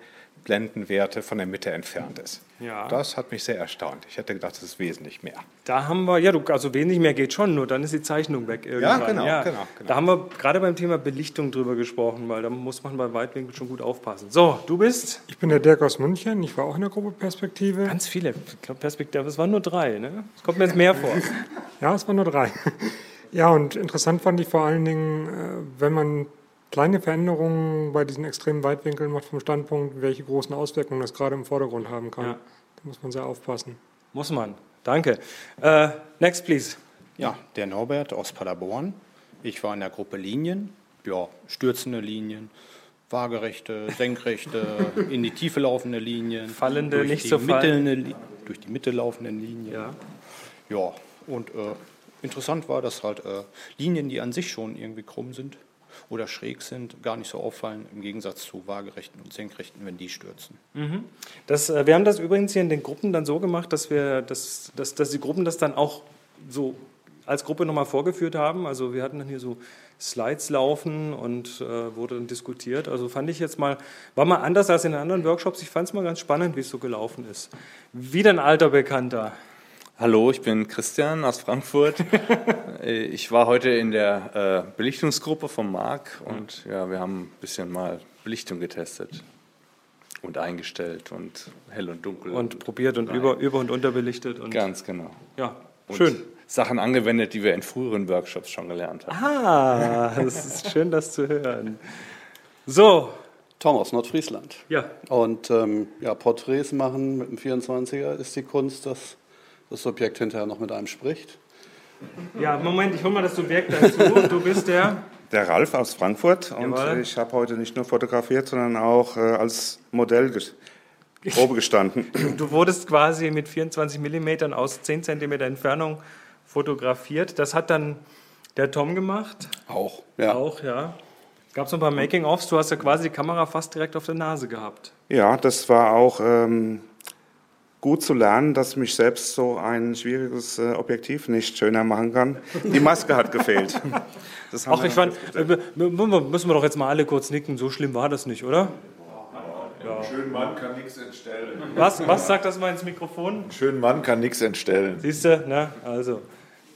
Blendenwerte von der Mitte entfernt ist. Ja. Das hat mich sehr erstaunt. Ich hätte gedacht, es ist wesentlich mehr. Da haben wir, ja, du, also wenig mehr geht schon, nur dann ist die Zeichnung weg irgendwann. genau, genau, genau. Da haben wir gerade beim Thema Belichtung drüber gesprochen, weil da muss man bei Weitwinkel schon gut aufpassen. So, du bist? Ich bin der Dirk aus München. Ich war auch in der Gruppe Perspektive. Ganz viele. Ich glaube, Perspektive, es waren nur drei, ne? Es kommt mir jetzt mehr vor. ja, es waren nur drei. Ja, und interessant fand ich vor allen Dingen, äh, wenn man kleine Veränderungen bei diesen extremen Weitwinkeln macht vom Standpunkt, welche großen Auswirkungen das gerade im Vordergrund haben kann. Ja. Da muss man sehr aufpassen. Muss man. Danke. Äh, next, please. Ja, der Norbert aus Paderborn. Ich war in der Gruppe Linien. Ja, stürzende Linien, waagerechte, senkrechte, in die Tiefe laufende Linien. Fallende, durch nicht die so Mitte, fallen. Durch die Mitte laufenden Linien. Ja. Ja, und äh, interessant war, dass halt äh, Linien, die an sich schon irgendwie krumm sind oder schräg sind, gar nicht so auffallen, im Gegensatz zu waagerechten und senkrechten, wenn die stürzen. Mhm. Das, äh, wir haben das übrigens hier in den Gruppen dann so gemacht, dass, wir, dass, dass, dass die Gruppen das dann auch so als Gruppe nochmal vorgeführt haben. Also wir hatten dann hier so Slides laufen und äh, wurde dann diskutiert. Also fand ich jetzt mal, war mal anders als in anderen Workshops. Ich fand es mal ganz spannend, wie es so gelaufen ist. Wieder ein alter Bekannter. Hallo, ich bin Christian aus Frankfurt. ich war heute in der äh, Belichtungsgruppe von Marc und ja, wir haben ein bisschen mal Belichtung getestet und eingestellt und hell und dunkel. Und probiert und über, über- und unterbelichtet. Und Ganz genau. Ja, Und schön. Sachen angewendet, die wir in früheren Workshops schon gelernt haben. Ah, das ist schön, das zu hören. So. Tom aus Nordfriesland. Ja. Und ähm, ja, Porträts machen mit dem 24er ist die Kunst, dass das Subjekt hinterher noch mit einem spricht. Ja, Moment, ich hole mal das Subjekt dazu. Du bist der. Der Ralf aus Frankfurt und Jawohl. ich habe heute nicht nur fotografiert, sondern auch äh, als Modell ge Probe gestanden. Du wurdest quasi mit 24 mm aus 10 cm Entfernung fotografiert. Das hat dann der Tom gemacht. Auch, ja. Auch, ja. Gab es noch ein paar Making-ofs? Du hast ja quasi die Kamera fast direkt auf der Nase gehabt. Ja, das war auch ähm, gut zu lernen, dass mich selbst so ein schwieriges äh, Objektiv nicht schöner machen kann. Die Maske hat gefehlt. Das haben Ach, ich fand, äh, müssen wir doch jetzt mal alle kurz nicken. So schlimm war das nicht, oder? Ein schönen Mann kann nichts entstellen. Was, was sagt das mal ins Mikrofon? Ein schönen Mann kann nichts entstellen. Siehst du, ne? Also.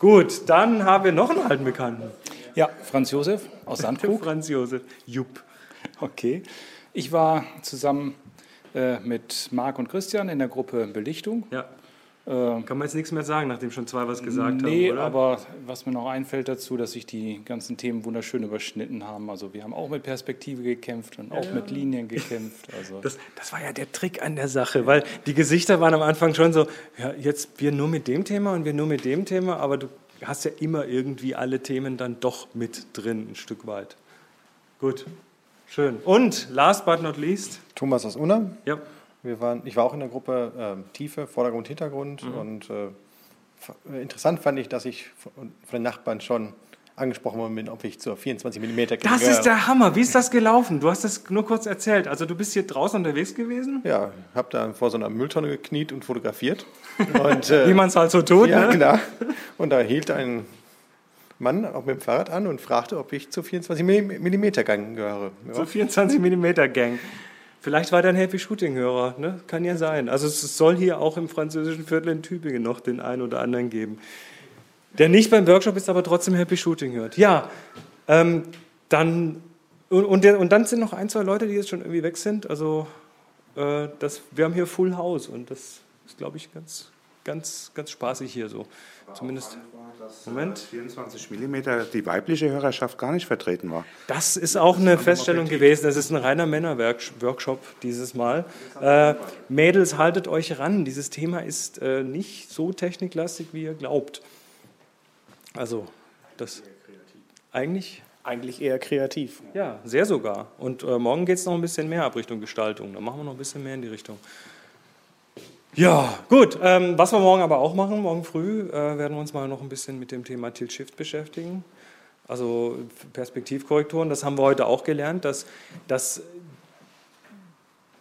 Gut, dann haben wir noch einen alten Bekannten. Ja, Franz Josef aus Sandkrug. Franz Josef, Jupp. Okay. Ich war zusammen äh, mit Marc und Christian in der Gruppe Belichtung. Ja. Äh, Kann man jetzt nichts mehr sagen, nachdem schon zwei was gesagt nee, haben, oder? aber was mir noch einfällt dazu, dass sich die ganzen Themen wunderschön überschnitten haben. Also wir haben auch mit Perspektive gekämpft und auch Ja. mit Linien gekämpft. Also Das, das war ja der Trick an der Sache, weil die Gesichter waren am Anfang schon so, ja, jetzt wir nur mit dem Thema und wir nur mit dem Thema, aber du hast ja immer irgendwie alle Themen dann doch mit drin, ein Stück weit. Gut, schön. Und last but not least, Thomas aus Unna. Ja. Wir waren, ich war auch in der Gruppe ähm, Tiefe, Vordergrund, Hintergrund. Mhm. Und äh, äh, interessant fand ich, dass ich von, von den Nachbarn schon angesprochen worden bin, ob ich zur 24 mm das ist der Hammer. Wie ist das gelaufen? Du hast das nur kurz erzählt. Also du bist hier draußen unterwegs gewesen? Ja, habe da vor so einer Mülltonne gekniet und fotografiert. Und, äh, Wie man's halt so tut, Ja, ne? genau. Und da hielt ein Mann auch mit dem Fahrrad an und fragte, ob ich zur 24 mm Gang gehöre. Ja. So 24 mm Gang. Vielleicht war der ein Happy Shooting-Hörer, ne? Kann ja sein. Also es soll hier auch im französischen Viertel in Tübingen noch den einen oder anderen geben. Der nicht beim Workshop ist, aber trotzdem Happy Shooting hört. Ja, ähm, dann und, und, der, und dann sind noch ein, zwei Leute, die jetzt schon irgendwie weg sind. Also äh, das, wir haben hier Full House und das ist, glaube ich, ganz, ganz, ganz spaßig hier so. Zumindest. Moment. 24 mm die weibliche Hörerschaft gar nicht vertreten war. Das ist auch eine Feststellung gewesen. Das ist ein reiner Männerworkshop dieses Mal. Äh, Mädels, haltet euch ran. Dieses Thema ist äh, nicht so techniklastig, wie ihr glaubt. Also, das eigentlich. Eigentlich eher kreativ. Ja, sehr sogar. Und äh, morgen geht es noch ein bisschen mehr ab Richtung Gestaltung. Da machen wir noch ein bisschen mehr in die Richtung. Ja, gut. Ähm, was wir morgen aber auch machen, morgen früh, äh, werden wir uns mal noch ein bisschen mit dem Thema Tilt Shift beschäftigen. Also Perspektivkorrekturen, das haben wir heute auch gelernt, dass, dass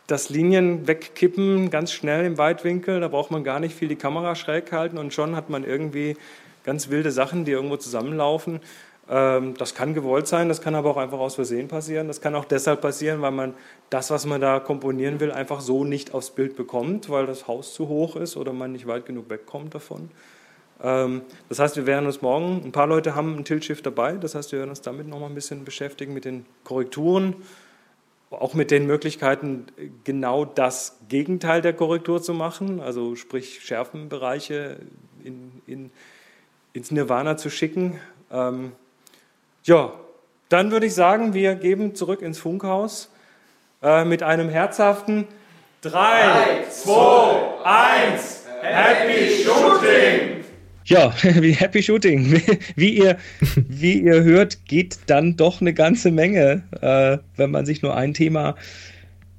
dass Linien wegkippen ganz schnell im Weitwinkel. Da braucht man gar nicht viel die Kamera schräg halten und schon hat man irgendwie ganz wilde Sachen, die irgendwo zusammenlaufen. Ähm, das kann gewollt sein, das kann aber auch einfach aus Versehen passieren. Das kann auch deshalb passieren, weil man das, was man da komponieren will, einfach so nicht aufs Bild bekommt, weil das Haus zu hoch ist oder man nicht weit genug wegkommt davon. Ähm, das heißt, wir werden uns morgen, ein paar Leute haben ein Tilt-Shift dabei, das heißt, wir werden uns damit noch mal ein bisschen beschäftigen, mit den Korrekturen, auch mit den Möglichkeiten, genau das Gegenteil der Korrektur zu machen, also sprich Schärfenbereiche in, in, ins Nirvana zu schicken. Ja, dann würde ich sagen, wir geben zurück ins Funkhaus äh, mit einem herzhaften 3, 2, 1, Happy Shooting! Ja, wie Happy Shooting. Wie ihr, wie ihr hört, geht dann doch eine ganze Menge, äh, wenn man sich nur ein Thema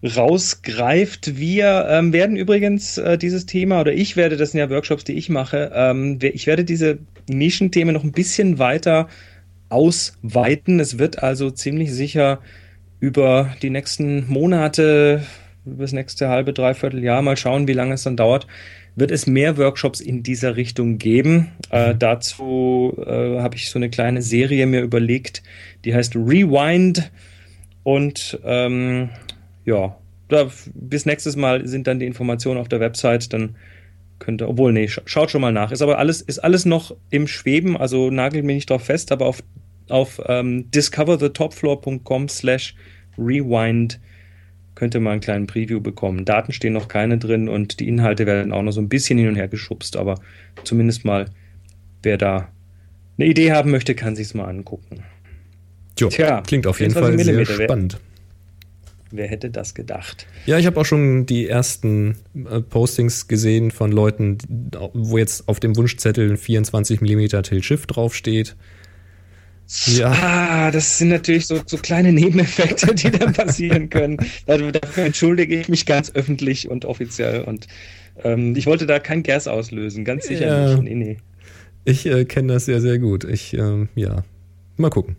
rausgreift. Wir ähm, werden übrigens äh, dieses Thema, oder ich werde, das sind ja Workshops, die ich mache, ähm, ich werde diese Nischenthemen noch ein bisschen weiter ausweiten. Es wird also ziemlich sicher über die nächsten Monate, über das nächste halbe, dreiviertel Jahr mal schauen, wie lange es dann dauert, wird es mehr Workshops in dieser Richtung geben. Äh, dazu äh, habe ich so eine kleine Serie mir überlegt, die heißt Rewind. Und ähm, ja, da, bis nächstes Mal sind dann die Informationen auf der Website. Dann könnte, obwohl, nee, schaut schon mal nach. Ist aber alles, ist alles noch im Schweben, also nagelt mich nicht drauf fest, aber auf, auf ähm, discoverthetopfloor.com slash rewind könnte man einen kleinen Preview bekommen. Daten stehen noch keine drin und die Inhalte werden auch noch so ein bisschen hin und her geschubst, aber zumindest mal, wer da eine Idee haben möchte, kann sich es mal angucken. Jo, Tja, klingt auf jeden Fall sehr spannend. Wer, hätte das gedacht? Ja, ich habe auch schon die ersten äh, Postings gesehen von Leuten, wo jetzt auf dem Wunschzettel ein 24 mm Tilt-Shift draufsteht. Ja. Ah, das sind natürlich so, so kleine Nebeneffekte, die dann passieren können. Dafür entschuldige ich mich ganz öffentlich und offiziell. Und ähm, ich wollte da kein Gas auslösen, ganz sicher ja. nicht. Nee, nee. Ich äh, kenne das sehr, sehr gut. Ich, ähm, ja, mal gucken.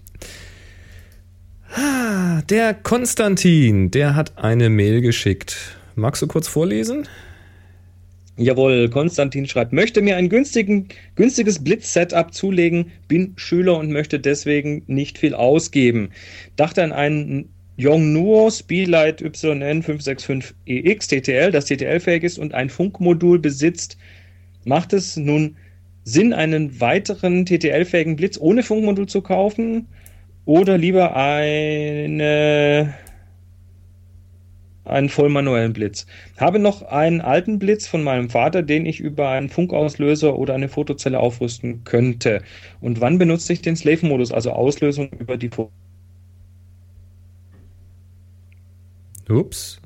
Ah, der Konstantin, der hat eine Mail geschickt. Magst du kurz vorlesen? Jawohl, Konstantin schreibt, möchte mir ein günstiges Blitz-Setup zulegen, bin Schüler und möchte deswegen nicht viel ausgeben. Dachte an einen Yongnuo Speedlight YN 565EX TTL, das TTL-fähig ist und ein Funkmodul besitzt. Macht es nun Sinn, einen weiteren TTL-fähigen Blitz ohne Funkmodul zu kaufen oder lieber eine einen vollmanuellen Blitz. Habe noch einen alten Blitz von meinem Vater, den ich über einen Funkauslöser oder eine Fotozelle aufrüsten könnte. Und wann benutze ich den Slave-Modus, also Auslösung über die Ups.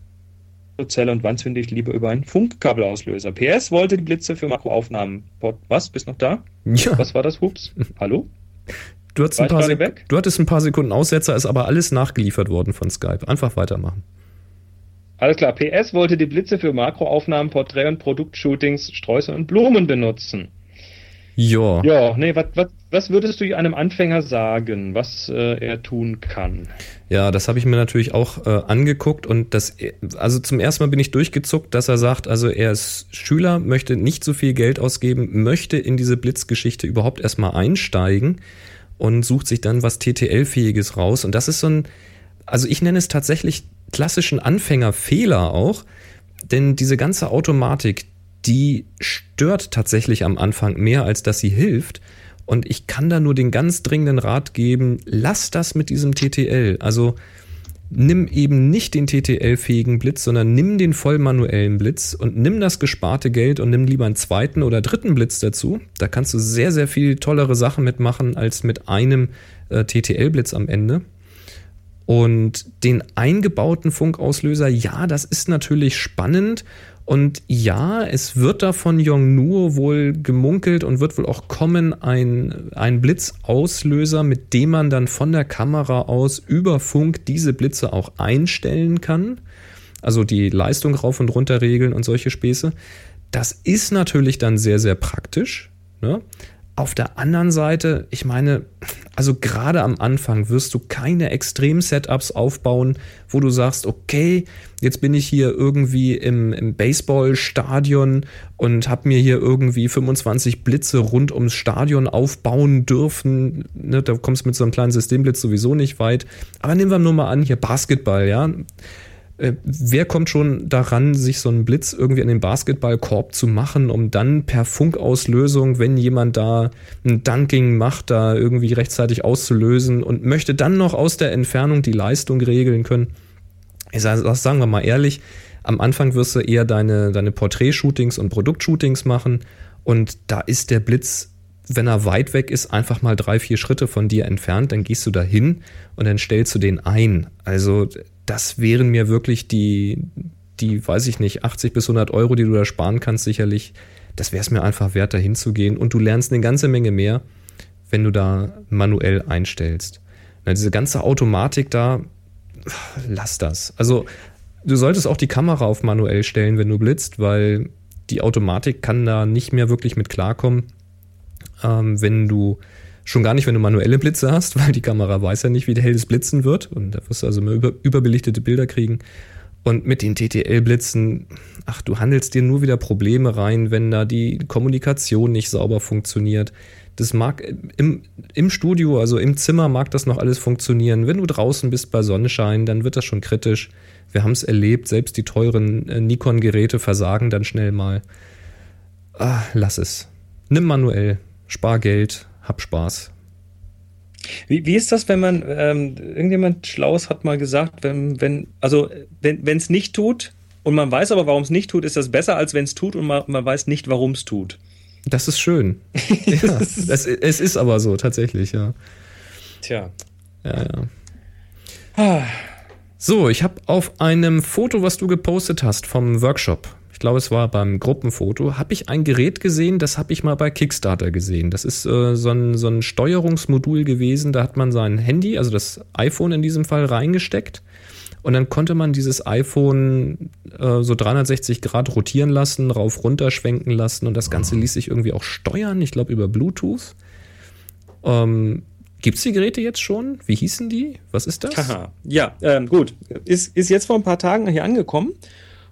Fotozelle und wann zünde ich lieber über einen Funkkabelauslöser? PS wollte die Blitze für Makroaufnahmen. Was? Bist noch da? Ja. Was war das? Hups. Hallo? Du, hattest ein, paar du hattest ein paar Sekunden Aussetzer, ist aber alles nachgeliefert worden von Skype. Einfach weitermachen. Alles klar, PS wollte die Blitze für Makroaufnahmen, Porträt- und Produktshootings, Sträuße und Blumen benutzen. Ja. Ja, nee, was, was, was würdest du einem Anfänger sagen, was äh, er tun kann? Ja, das habe ich mir natürlich auch äh, angeguckt und das, also zum ersten Mal bin ich durchgezuckt, dass er sagt, also er ist Schüler, möchte nicht so viel Geld ausgeben, möchte in diese Blitzgeschichte überhaupt erstmal einsteigen und sucht sich dann was TTL-fähiges raus und das ist so ein, also ich nenne es tatsächlich klassischen Anfängerfehler auch, denn diese ganze Automatik, die stört tatsächlich am Anfang mehr, als dass sie hilft. Und ich kann da nur den ganz dringenden Rat geben, lass das mit diesem TTL. Also nimm eben nicht den TTL-fähigen Blitz, sondern nimm den vollmanuellen Blitz und nimm das gesparte Geld und nimm lieber einen zweiten oder dritten Blitz dazu. Da kannst du sehr, sehr viel tollere Sachen mitmachen als mit einem äh, TTL-Blitz am Ende. Und den eingebauten Funkauslöser, ja, das ist natürlich spannend. Und ja, es wird da von Yongnuo wohl gemunkelt und wird wohl auch kommen ein, ein Blitzauslöser, mit dem man dann von der Kamera aus über Funk diese Blitze auch einstellen kann. Also die Leistung rauf und runter regeln und solche Späße. Das ist natürlich dann sehr, sehr praktisch. Ne? Auf der anderen Seite, ich meine, also gerade am Anfang wirst du keine Extrem-Setups aufbauen, wo du sagst, okay, jetzt bin ich hier irgendwie im, im Baseballstadion und habe mir hier irgendwie 25 Blitze rund ums Stadion aufbauen dürfen. Ne, da kommst du mit so einem kleinen Systemblitz sowieso nicht weit. Aber nehmen wir nur mal an, hier Basketball, ja äh, wer kommt schon daran, sich so einen Blitz irgendwie an den Basketballkorb zu machen, um dann per Funkauslösung, wenn jemand da ein Dunking macht, da irgendwie rechtzeitig auszulösen und möchte dann noch aus der Entfernung die Leistung regeln können? Ich sage, das sagen wir mal ehrlich, am Anfang wirst du eher deine, deine Porträtshootings und Produktshootings machen und da ist der Blitz wenn er weit weg ist, einfach mal drei, vier Schritte von dir entfernt, dann gehst du da hin und dann stellst du den ein. Also das wären mir wirklich die, die, weiß ich nicht, 80 bis 100 Euro, die du da sparen kannst, sicherlich, das wäre es mir einfach wert, da hinzugehen. Und du lernst eine ganze Menge mehr, wenn du da manuell einstellst. Na, diese ganze Automatik da, lass das. Also, du solltest auch die Kamera auf manuell stellen, wenn du blitzt, weil die Automatik kann da nicht mehr wirklich mit klarkommen, ähm, wenn du Schon gar nicht, wenn du manuelle Blitze hast, weil die Kamera weiß ja nicht, wie hell das Blitzen wird. Und da wirst du also immer über, überbelichtete Bilder kriegen. Und mit den TTL-Blitzen, ach, du handelst dir nur wieder Probleme rein, wenn da die Kommunikation nicht sauber funktioniert. Das mag im, im Studio, also im Zimmer mag das noch alles funktionieren. Wenn du draußen bist bei Sonnenschein, dann wird das schon kritisch. Wir haben es erlebt, selbst die teuren äh, Nikon-Geräte versagen dann schnell mal. Ah, lass es. Nimm manuell, spar Geld, hab Spaß. Wie, wie ist das, wenn man, ähm, irgendjemand Schlaues hat mal gesagt, wenn, wenn, also wenn es nicht tut und man weiß aber, warum es nicht tut, ist das besser, als wenn es tut und man, man weiß nicht, warum es tut. Das ist schön. ja, das, es ist aber so, tatsächlich, ja. Tja. Ja, ja. Ah. So, ich habe auf einem Foto, was du gepostet hast vom Workshop, ich glaube, es war beim Gruppenfoto, habe ich ein Gerät gesehen, das habe ich mal bei Kickstarter gesehen. Das ist äh, so, ein, so ein Steuerungsmodul gewesen, da hat man sein Handy, also das iPhone in diesem Fall, reingesteckt. Und dann konnte man dieses iPhone äh, so 360 Grad rotieren lassen, rauf runter schwenken lassen und das Ganze ließ sich irgendwie auch steuern, ich glaube über Bluetooth. Ähm, Gibt es die Geräte jetzt schon? Wie hießen die? Was ist das? Haha. Ja, ähm, gut. Ist, ist jetzt vor ein paar Tagen hier angekommen.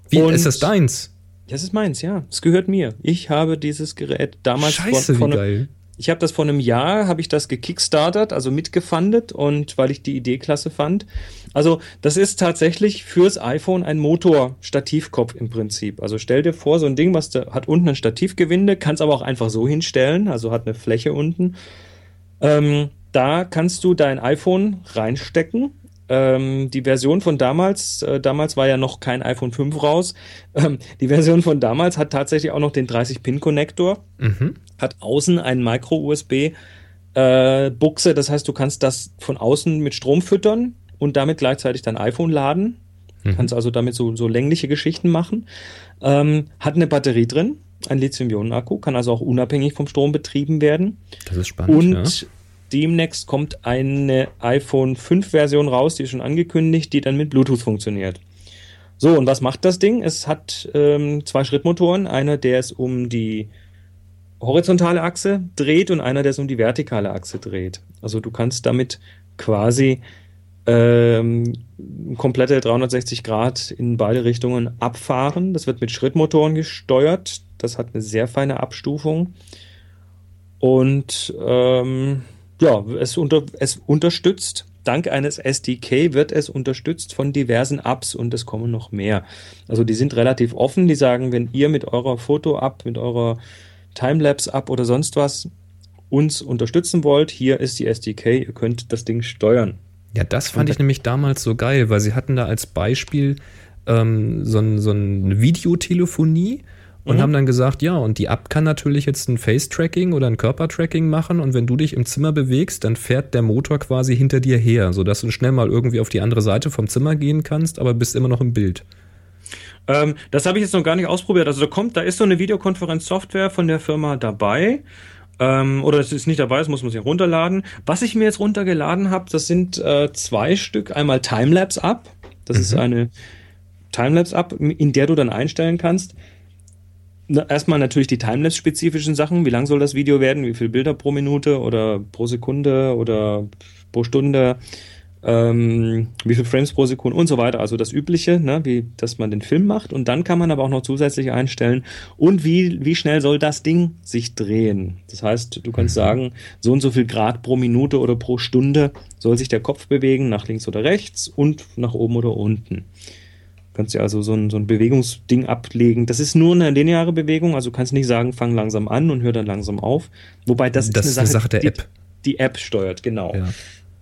Wie und ist das deins? Das ist meins, ja. Es gehört mir. Ich habe dieses Gerät damals Scheiße, von, wie geil. Ich habe das vor einem Jahr, habe ich das gekickstartert, also mitgefundet und weil ich die Idee klasse fand. Also das ist tatsächlich fürs iPhone ein Motor-Stativkopf im Prinzip. Also stell dir vor, so ein Ding, was da, hat unten ein Stativgewinde, kannst aber auch einfach so hinstellen, also hat eine Fläche unten. Ähm, da kannst du dein iPhone reinstecken ähm, die Version von damals, äh, damals war ja noch kein iPhone 5 raus. Ähm, die Version von damals hat tatsächlich auch noch den 30-Pin-Konnektor, mhm. hat außen einen Micro-USB. Äh, Buchse, das heißt, du kannst das von außen mit Strom füttern und damit gleichzeitig dein iPhone laden. Mhm. Kannst also damit so, so längliche Geschichten machen. Ähm, hat eine Batterie drin, ein Lithium-Ionen-Akku, kann also auch unabhängig vom Strom betrieben werden. Das ist spannend. Und ja demnächst kommt eine iPhone 5 Version raus, die ist schon angekündigt, die dann mit Bluetooth funktioniert. So, und was macht das Ding? Es hat ähm, zwei Schrittmotoren, einer, der es um die horizontale Achse dreht und einer, der es um die vertikale Achse dreht. Also du kannst damit quasi ähm, komplette 360 Grad in beide Richtungen abfahren. Das wird mit Schrittmotoren gesteuert. Das hat eine sehr feine Abstufung. Und ähm, ja, es, unter, es unterstützt, dank eines SDK wird es unterstützt von diversen Apps und es kommen noch mehr. Also die sind relativ offen, die sagen, wenn ihr mit eurer Foto-App, mit eurer Timelapse-App oder sonst was uns unterstützen wollt, hier ist die SDK, ihr könnt das Ding steuern. Ja, das fand ich nämlich damals so geil, weil sie hatten da als Beispiel ähm, so, ein, so eine Videotelefonie und mhm. haben dann gesagt, ja, und die App kann natürlich jetzt ein Face-Tracking oder ein Körpertracking machen und wenn du dich im Zimmer bewegst, dann fährt der Motor quasi hinter dir her, sodass du schnell mal irgendwie auf die andere Seite vom Zimmer gehen kannst, aber bist immer noch im Bild. Ähm, das habe ich jetzt noch gar nicht ausprobiert. Also da kommt, da ist so eine Videokonferenz-Software von der Firma dabei. Ähm, oder es ist nicht dabei, das muss man sich runterladen. Was ich mir jetzt runtergeladen habe, das sind äh, zwei Stück. Einmal Timelapse-App. Das mhm. ist eine Timelapse-App, in der du dann einstellen kannst, na, erstmal natürlich die Timelapse-spezifischen Sachen. Wie lang soll das Video werden? Wie viele Bilder pro Minute oder pro Sekunde oder pro Stunde? Ähm, wie viele Frames pro Sekunde und so weiter. Also das Übliche, ne, wie, dass man den Film macht. Und dann kann man aber auch noch zusätzlich einstellen. Und wie, wie schnell soll das Ding sich drehen? Das heißt, du kannst sagen, so und so viel Grad pro Minute oder pro Stunde soll sich der Kopf bewegen, nach links oder rechts und nach oben oder unten. Kannst du also so ein, so ein Bewegungsding ablegen. Das ist nur eine lineare Bewegung, also du kannst nicht sagen, fang langsam an und hör dann langsam auf. Wobei das, Das ist eine Sache der die, App. Die App steuert, genau.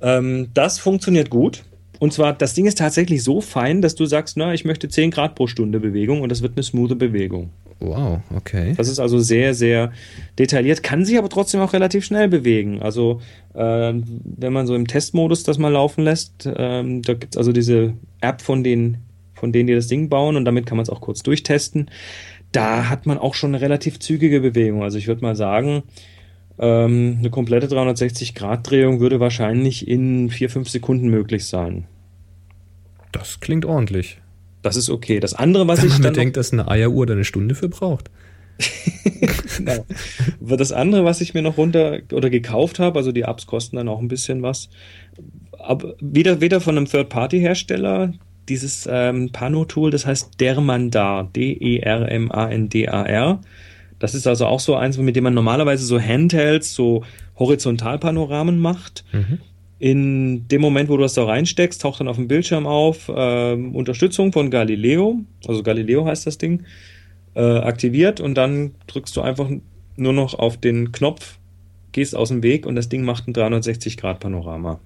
Ähm, das funktioniert gut. Und zwar, das Ding ist tatsächlich so fein, dass du sagst, na, ich möchte 10 Grad pro Stunde Bewegung und das wird eine smoothe Bewegung. Wow, okay. Das ist also sehr, sehr detailliert, kann sich aber trotzdem auch relativ schnell bewegen. Also, ähm, wenn man so im Testmodus das mal laufen lässt, ähm, da gibt es also diese App von den, von denen, die das Ding bauen und damit kann man es auch kurz durchtesten. Da hat man auch schon eine relativ zügige Bewegung. Also, ich würde mal sagen, ähm, eine komplette 360-Grad-Drehung würde wahrscheinlich in 4, 5 Sekunden möglich sein. Das klingt ordentlich. Das ist okay. Das andere, was Wenn ich man dann bedenkt, dass eine Eieruhr da eine Stunde für braucht. genau. Das andere, was ich mir noch runter oder gekauft habe, also die Apps kosten dann auch ein bisschen was, aber wieder, wieder von einem Third-Party-Hersteller, dieses ähm, Pano-Tool, das heißt Dermandar, D-E-R-M-A-N-D-A-R. Das ist also auch so eins, mit dem man normalerweise so Handhelds, so Horizontalpanoramen macht. In dem Moment, wo du das da reinsteckst, taucht dann auf dem Bildschirm auf ähm, Unterstützung von Galileo, also Galileo heißt das Ding, äh, aktiviert und dann drückst du einfach nur noch auf den Knopf, gehst aus dem Weg und das Ding macht ein 360-Grad-Panorama.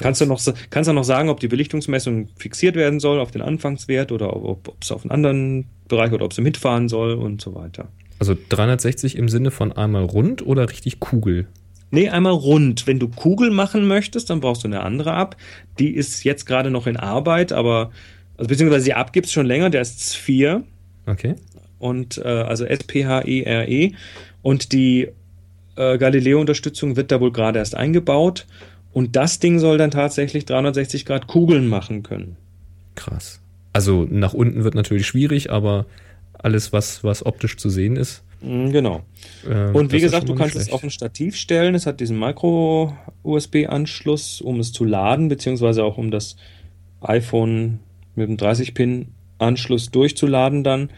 Kannst du, noch, kannst du noch sagen, ob die Belichtungsmessung fixiert werden soll auf den Anfangswert oder ob es auf einen anderen Bereich oder ob sie mitfahren soll und so weiter. Also 360 im Sinne von einmal rund oder richtig Kugel? Nee, einmal rund. Wenn du Kugel machen möchtest, dann brauchst du eine andere App. Die ist jetzt gerade noch in Arbeit, aber, also beziehungsweise die App gibt es schon länger, der ist Sphere. Okay. Und äh, also S-P-H-E-R-E. E. Und die äh, Galileo-Unterstützung wird da wohl gerade erst eingebaut. Und das Ding soll dann tatsächlich 360 Grad Kugeln machen können. Krass. Also nach unten wird natürlich schwierig, aber alles, was, was optisch zu sehen ist. Mm, Genau. äh, Und wie gesagt, du kannst es schlecht. auf ein Stativ stellen. Es hat diesen Micro-USB-Anschluss, um es zu laden, beziehungsweise auch um das iPhone mit dem 30-Pin-Anschluss durchzuladen dann.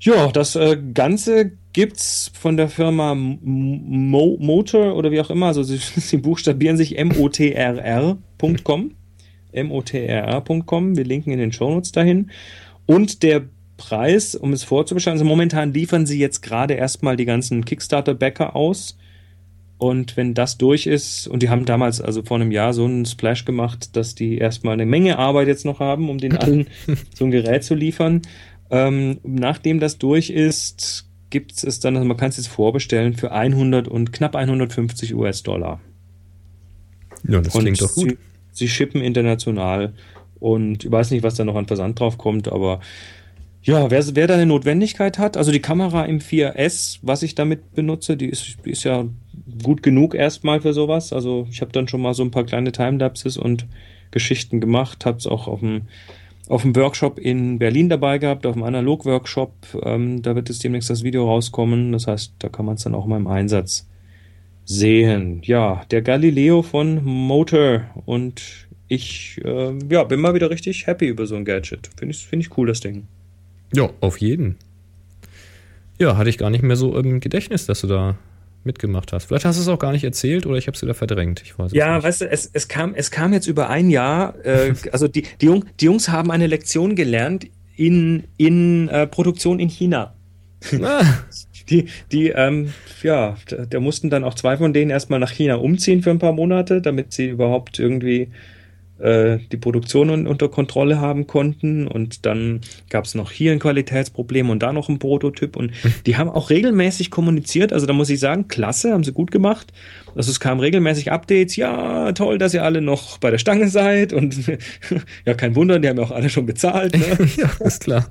Ja, das äh, Ganze gibt's von der Firma Mo Motor oder wie auch immer. Also sie, sie buchstabieren sich motrr.com. motrr.com. Wir linken in den Shownotes dahin. Und der Preis, um es vorzubestellen, also momentan liefern sie jetzt gerade erstmal die ganzen Kickstarter-Bäcker aus. Und wenn das durch ist, und die haben damals, also vor einem Jahr, so einen Splash gemacht, dass die erstmal eine Menge Arbeit jetzt noch haben, um den allen so ein Gerät zu liefern. Ähm, nachdem das durch ist, gibt es dann, also man kann es jetzt vorbestellen für 100 und knapp 150 US-Dollar. Ja, das Und klingt doch gut. Sie, sie shippen international und ich weiß nicht, was da noch an Versand drauf kommt, aber ja, wer, wer da eine Notwendigkeit hat, also die Kamera im 4S, was ich damit benutze, die ist, die ist ja gut genug erstmal für sowas. Also ich habe dann schon mal so ein paar kleine Timelapses und Geschichten gemacht, habe es auch auf dem, auf dem Workshop in Berlin dabei gehabt, auf dem Analog-Workshop. Ähm, da wird jetzt demnächst das Video rauskommen. Das heißt, da kann man es dann auch mal im Einsatz sehen. Ja, der Galileo von Motor und ich äh, ja, bin mal wieder richtig happy über so ein Gadget. Finde ich, find ich cool, das Ding. Ja, auf jeden. Ja, hatte ich gar nicht mehr so im Gedächtnis, dass du da mitgemacht hast. Vielleicht hast du es auch gar nicht erzählt oder ich habe es wieder verdrängt. Ich weiß Ja, nicht. weißt du, es, es, kam, es kam jetzt über ein Jahr. Äh, also die, die, Jung, die Jungs haben eine Lektion gelernt in, in äh, Produktion in China. Die, die, ähm, ja, da, da mussten dann auch zwei von denen erstmal nach China umziehen für ein paar Monate, damit sie überhaupt irgendwie äh, die Produktion un unter Kontrolle haben konnten. Und dann gab es noch hier ein Qualitätsproblem und da noch ein Prototyp. Und die haben auch regelmäßig kommuniziert. Also da muss ich sagen, klasse, haben sie gut gemacht. Also es kamen regelmäßig Updates. Ja, toll, dass ihr alle noch bei der Stange seid. Und ja, kein Wunder, die haben ja auch alle schon bezahlt. Ne? ja, ist klar.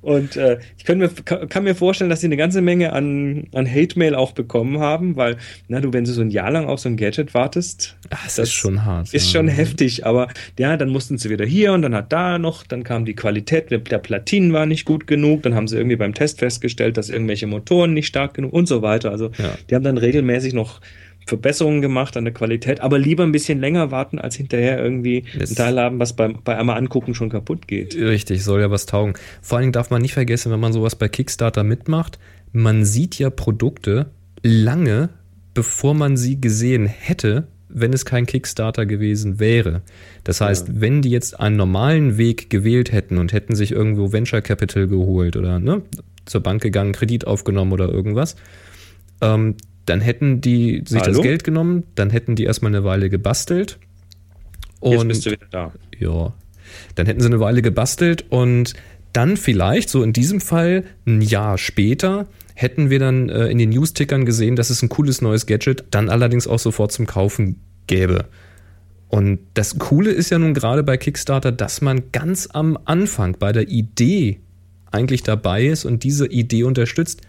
Und äh, ich kann mir, kann mir vorstellen, dass sie eine ganze Menge an, an Hate-Mail auch bekommen haben, weil, na du, wenn du so ein Jahr lang auf so ein Gadget wartest, das ist schon hart. Ist ja. schon heftig. Fertig. Aber ja, dann mussten sie wieder hier und dann hat da noch, dann kam die Qualität der, Platinen war nicht gut genug. Dann haben sie irgendwie beim Test festgestellt, dass irgendwelche Motoren nicht stark genug und so weiter. Also Ja. die haben dann regelmäßig noch Verbesserungen gemacht an der Qualität, aber lieber ein bisschen länger warten, als hinterher irgendwie ein Teil haben, was beim, bei einmal angucken schon kaputt geht. Richtig, soll ja was taugen. Vor allen Dingen darf man nicht vergessen, wenn man sowas bei Kickstarter mitmacht, man sieht ja Produkte lange, bevor man sie gesehen hätte, wenn es kein Kickstarter gewesen wäre. Das heißt, wenn die jetzt einen normalen Weg gewählt hätten und hätten sich irgendwo Venture Capital geholt oder ne, zur Bank gegangen, Kredit aufgenommen oder irgendwas, ähm, dann hätten die sich das Hallo? Geld genommen, dann hätten die erstmal eine Weile gebastelt. Jetzt bist du wieder da. Ja. Dann hätten sie eine Weile gebastelt und dann vielleicht, so in diesem Fall, ein Jahr später, hätten wir dann äh, in den News-Tickern gesehen, dass es ein cooles neues Gadget dann allerdings auch sofort zum Kaufen gäbe. Und das Coole ist ja nun gerade bei Kickstarter, dass man ganz am Anfang bei der Idee eigentlich dabei ist und diese Idee unterstützt.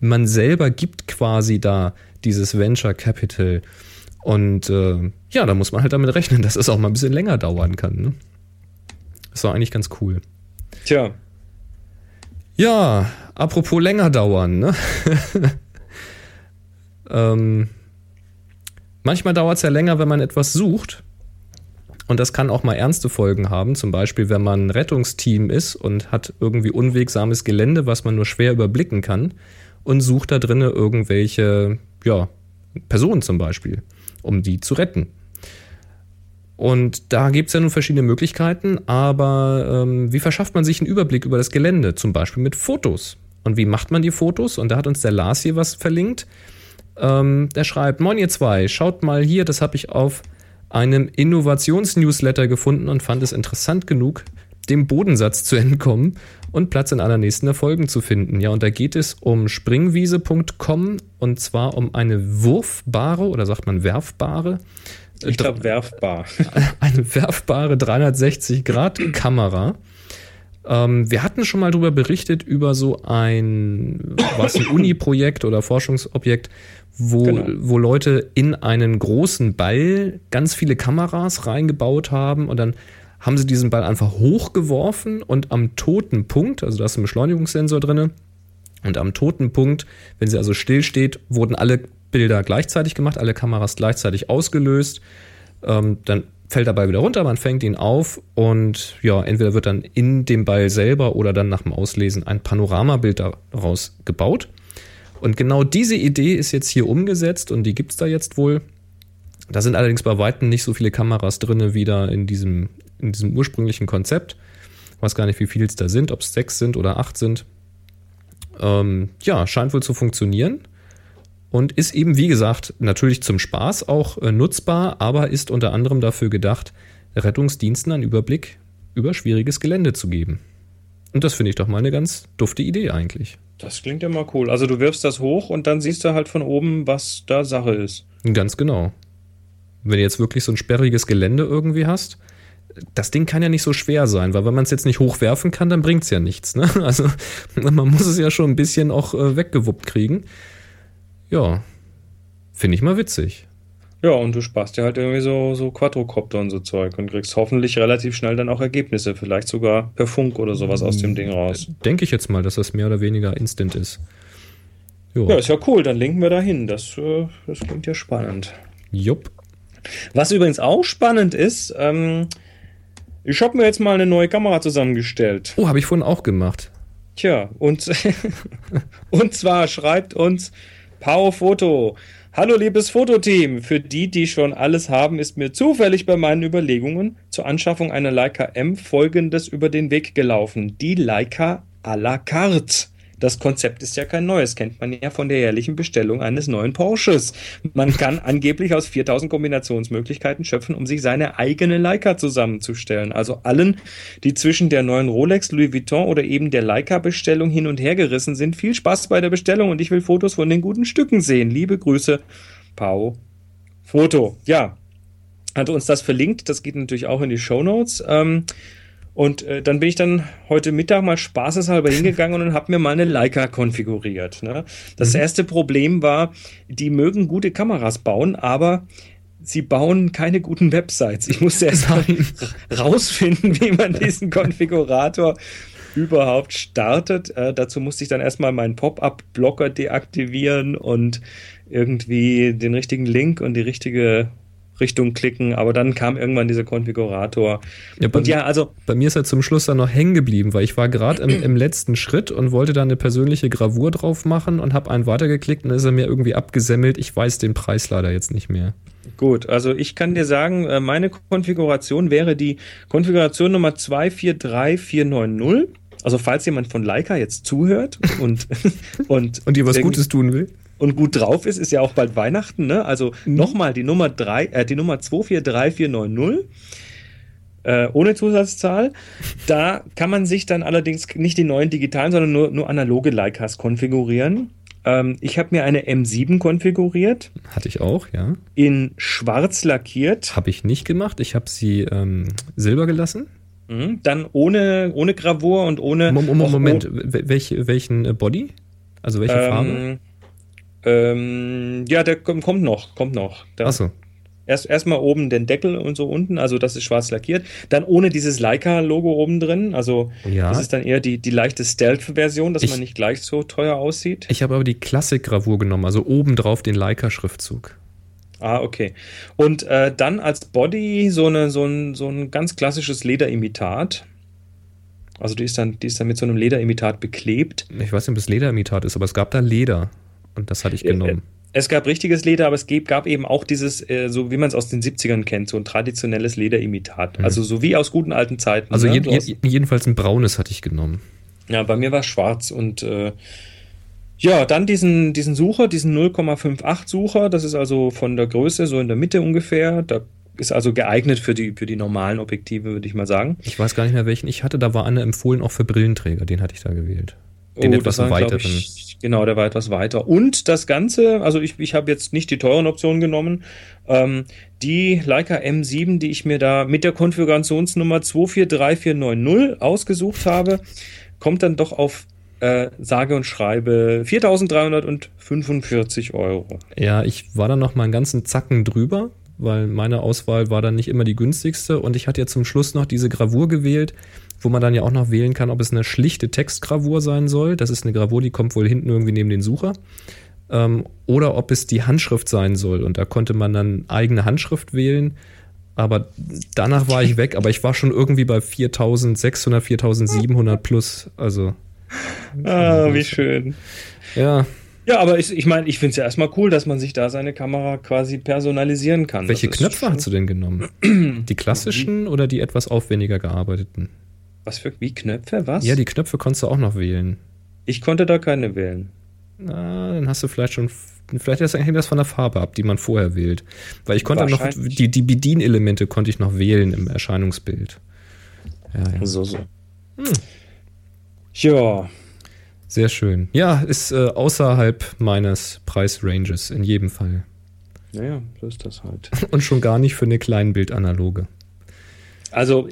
Man selber gibt quasi da dieses Venture Capital. Und äh, ja, da muss man halt damit rechnen, dass es auch mal ein bisschen länger dauern kann. Ne? Das war eigentlich ganz cool. Tja. Ja, apropos länger dauern, ne? ähm, manchmal dauert es ja länger, wenn man etwas sucht. Und das kann auch mal ernste Folgen haben. Zum Beispiel, wenn man ein Rettungsteam ist und hat irgendwie unwegsames Gelände, was man nur schwer überblicken kann und sucht da drinnen irgendwelche, ja, Personen zum Beispiel, um die zu retten. Und da gibt es ja nun verschiedene Möglichkeiten, aber ähm, wie verschafft man sich einen Überblick über das Gelände? Zum Beispiel mit Fotos. Und wie macht man die Fotos? Und da hat uns der Lars hier was verlinkt. Ähm, der schreibt, Moin ihr zwei, schaut mal hier, das habe ich auf einem Innovationsnewsletter gefunden und fand es interessant genug, dem Bodensatz zu entkommen und Platz in einer nächsten Folgen zu finden. Ja, und da geht es um springwiese.com und zwar um eine wurfbare oder sagt man werfbare Ich glaube, werfbar. eine werfbare 360-Grad-Kamera. Ähm, wir hatten schon mal darüber berichtet, über so ein, was ein Uni-Projekt oder Forschungsobjekt, wo, Genau. wo Leute in einen großen Ball ganz viele Kameras reingebaut haben und dann haben sie diesen Ball einfach hochgeworfen und am toten Punkt, also da ist ein Beschleunigungssensor drin, und am toten Punkt, wenn sie also still steht, wurden alle Bilder gleichzeitig gemacht, alle Kameras gleichzeitig ausgelöst. Ähm, dann fällt der Ball wieder runter, man fängt ihn auf und ja, entweder wird dann in dem Ball selber oder dann nach dem Auslesen ein Panoramabild daraus gebaut. Und genau diese Idee ist jetzt hier umgesetzt und die gibt es da jetzt wohl. Da sind allerdings bei Weitem nicht so viele Kameras drin wieder in diesem, in diesem ursprünglichen Konzept. Ich weiß gar nicht, wie viele es da sind, ob es sechs sind oder acht sind. Ähm, ja, scheint wohl zu funktionieren und ist eben, wie gesagt, natürlich zum Spaß auch äh, nutzbar, aber ist unter anderem dafür gedacht, Rettungsdiensten einen Überblick über schwieriges Gelände zu geben. Und das finde ich doch mal eine ganz dufte Idee eigentlich. Das klingt ja mal cool. Also du wirfst das hoch und dann siehst du halt von oben, was da Sache ist. Ganz genau. Wenn du jetzt wirklich so ein sperriges Gelände irgendwie hast, das Ding kann ja nicht so schwer sein, weil wenn man es jetzt nicht hochwerfen kann, dann bringt es ja nichts. Ne? Also man muss es ja schon ein bisschen auch äh, weggewuppt kriegen. Ja, finde ich mal witzig. Ja, und du sparst dir halt irgendwie so, so Quadrocopter und so Zeug und kriegst hoffentlich relativ schnell dann auch Ergebnisse, vielleicht sogar per Funk oder sowas aus dem Ding raus. Denke ich jetzt mal, dass das mehr oder weniger instant ist. Jo. Ja, ist ja cool, dann linken wir da hin. Das, äh, das klingt ja spannend. Jupp. Was übrigens auch spannend ist, ähm, ich habe mir jetzt mal eine neue Kamera zusammengestellt. Oh, habe ich vorhin auch gemacht. Tja, und, und zwar schreibt uns Pau Foto. Hallo liebes Fototeam. Für die, die schon alles haben, ist mir zufällig bei meinen Überlegungen zur Anschaffung einer Leica M folgendes über den Weg gelaufen. Die Leica à la carte. Das Konzept ist ja kein neues, kennt man ja von der jährlichen Bestellung eines neuen Porsches. Man kann angeblich aus 4000 Kombinationsmöglichkeiten schöpfen, um sich seine eigene Leica zusammenzustellen. Also allen, die zwischen der neuen Rolex, Louis Vuitton oder eben der Leica-Bestellung hin und her gerissen sind, viel Spaß bei der Bestellung und ich will Fotos von den guten Stücken sehen. Liebe Grüße, Pau. Foto. Ja, hat uns das verlinkt. Das geht natürlich auch in die Show Notes. Ähm, und äh, dann bin ich dann heute Mittag mal spaßeshalber hingegangen und habe mir mal eine Leica konfiguriert. Ne? Das erste Problem war, die mögen gute Kameras bauen, aber sie bauen keine guten Websites. Ich musste erst mal rausfinden, wie man diesen Konfigurator überhaupt startet. Äh, dazu musste ich dann erstmal meinen Pop-up-Blocker deaktivieren und irgendwie den richtigen Link und die richtige Richtung klicken, aber dann kam irgendwann dieser Konfigurator. Ja, bei, und ja, also bei mir ist er zum Schluss dann noch hängen geblieben, weil ich war gerade im, im, letzten Schritt und wollte da eine persönliche Gravur drauf machen und habe einen weitergeklickt und dann ist er mir irgendwie abgesemmelt. Ich weiß den Preis leider jetzt nicht mehr. Gut, also ich kann dir sagen, äh, meine Konfiguration wäre die Konfiguration Nummer 243490. Also falls jemand von Leica jetzt zuhört und und und dir was Gutes tun will und gut drauf ist, ist ja auch bald Weihnachten, ne? Also mhm. nochmal die Nummer 3, äh, die Nummer 243490. Äh, ohne Zusatzzahl. Da kann man sich dann allerdings nicht die neuen digitalen, sondern nur, nur analoge Leicas konfigurieren. Ähm, ich habe mir eine M7 konfiguriert. Hatte ich auch, ja. In schwarz lackiert. Habe ich nicht gemacht. Ich habe sie ähm, silber gelassen. Mhm. Dann ohne, ohne Gravur und ohne. Moment, Moment. Welch, welchen äh, Body? Also welche ähm, Farbe? Ähm, ja, der kommt noch, kommt noch. Der, Achso. Erst erstmal oben den Deckel und so unten, also das ist schwarz lackiert. Dann ohne dieses Leica-Logo oben drin. Also ja. das ist dann eher die, die leichte Stealth-Version, dass ich, man nicht gleich so teuer aussieht. Ich habe aber die Klassik-Gravur genommen, also oben drauf den Leica-Schriftzug. Ah, okay. Und äh, dann als Body so, eine, so, ein, so ein ganz klassisches Lederimitat. Also die ist, dann, die ist dann mit so einem Lederimitat beklebt. Ich weiß nicht, ob es Lederimitat ist, aber es gab da Leder. Und das hatte ich genommen. Es gab richtiges Leder, aber es gab eben auch dieses, äh, so wie man es aus den 70ern kennt, so ein traditionelles Lederimitat. Mhm. Also so wie aus guten alten Zeiten. Also ne? je, je, jedenfalls ein braunes hatte ich genommen. Ja, bei mir war es schwarz und äh, ja, dann diesen, diesen Sucher, diesen 0,58 Sucher, das ist also von der Größe so in der Mitte ungefähr. Da ist also geeignet für die, für die normalen Objektive, würde ich mal sagen. Ich weiß gar nicht mehr, welchen ich hatte. Da war einer empfohlen auch für Brillenträger. Den hatte ich da gewählt. Den oh, etwas war, weiteren. Ich, genau, der war etwas weiter. Und das Ganze, also ich, ich habe jetzt nicht die teuren Optionen genommen. Ähm, die Leica M7, die ich mir da mit der Konfigurationsnummer 243490 ausgesucht habe, kommt dann doch auf äh, sage und schreibe 4.345 Euro. Ja, ich war dann noch mal einen ganzen Zacken drüber, weil meine Auswahl war dann nicht immer die günstigste und ich hatte ja zum Schluss noch diese Gravur gewählt, wo man dann ja auch noch wählen kann, ob es eine schlichte Textgravur sein soll. Das ist eine Gravur, die kommt wohl hinten irgendwie neben den Sucher. Ähm, oder ob es die Handschrift sein soll. Und da konnte man dann eigene Handschrift wählen. Aber danach war ich weg. Aber ich war schon irgendwie bei 4600, 4700 plus. Also. Ah, wie schön. Ja. Ja, aber ich, ich meine, ich finde es ja erstmal cool, dass man sich da seine Kamera quasi personalisieren kann. Welche Knöpfe hast du denn genommen? Die klassischen oder die etwas aufwendiger gearbeiteten? Was für wie Knöpfe? Was? Ja, die Knöpfe konntest du auch noch wählen. Ich konnte da keine wählen. Na, dann hast du vielleicht schon. Vielleicht hängt das von der Farbe ab, die man vorher wählt. Weil ich konnte noch. Die, die Bedienelemente konnte ich noch wählen im Erscheinungsbild. Ja, ja. So, so. Hm. Ja. Sehr schön. Ja, ist äh, außerhalb meines Preisranges, in jedem Fall. Naja, so ist das halt. Und schon gar nicht für eine Kleinbildanaloge. Also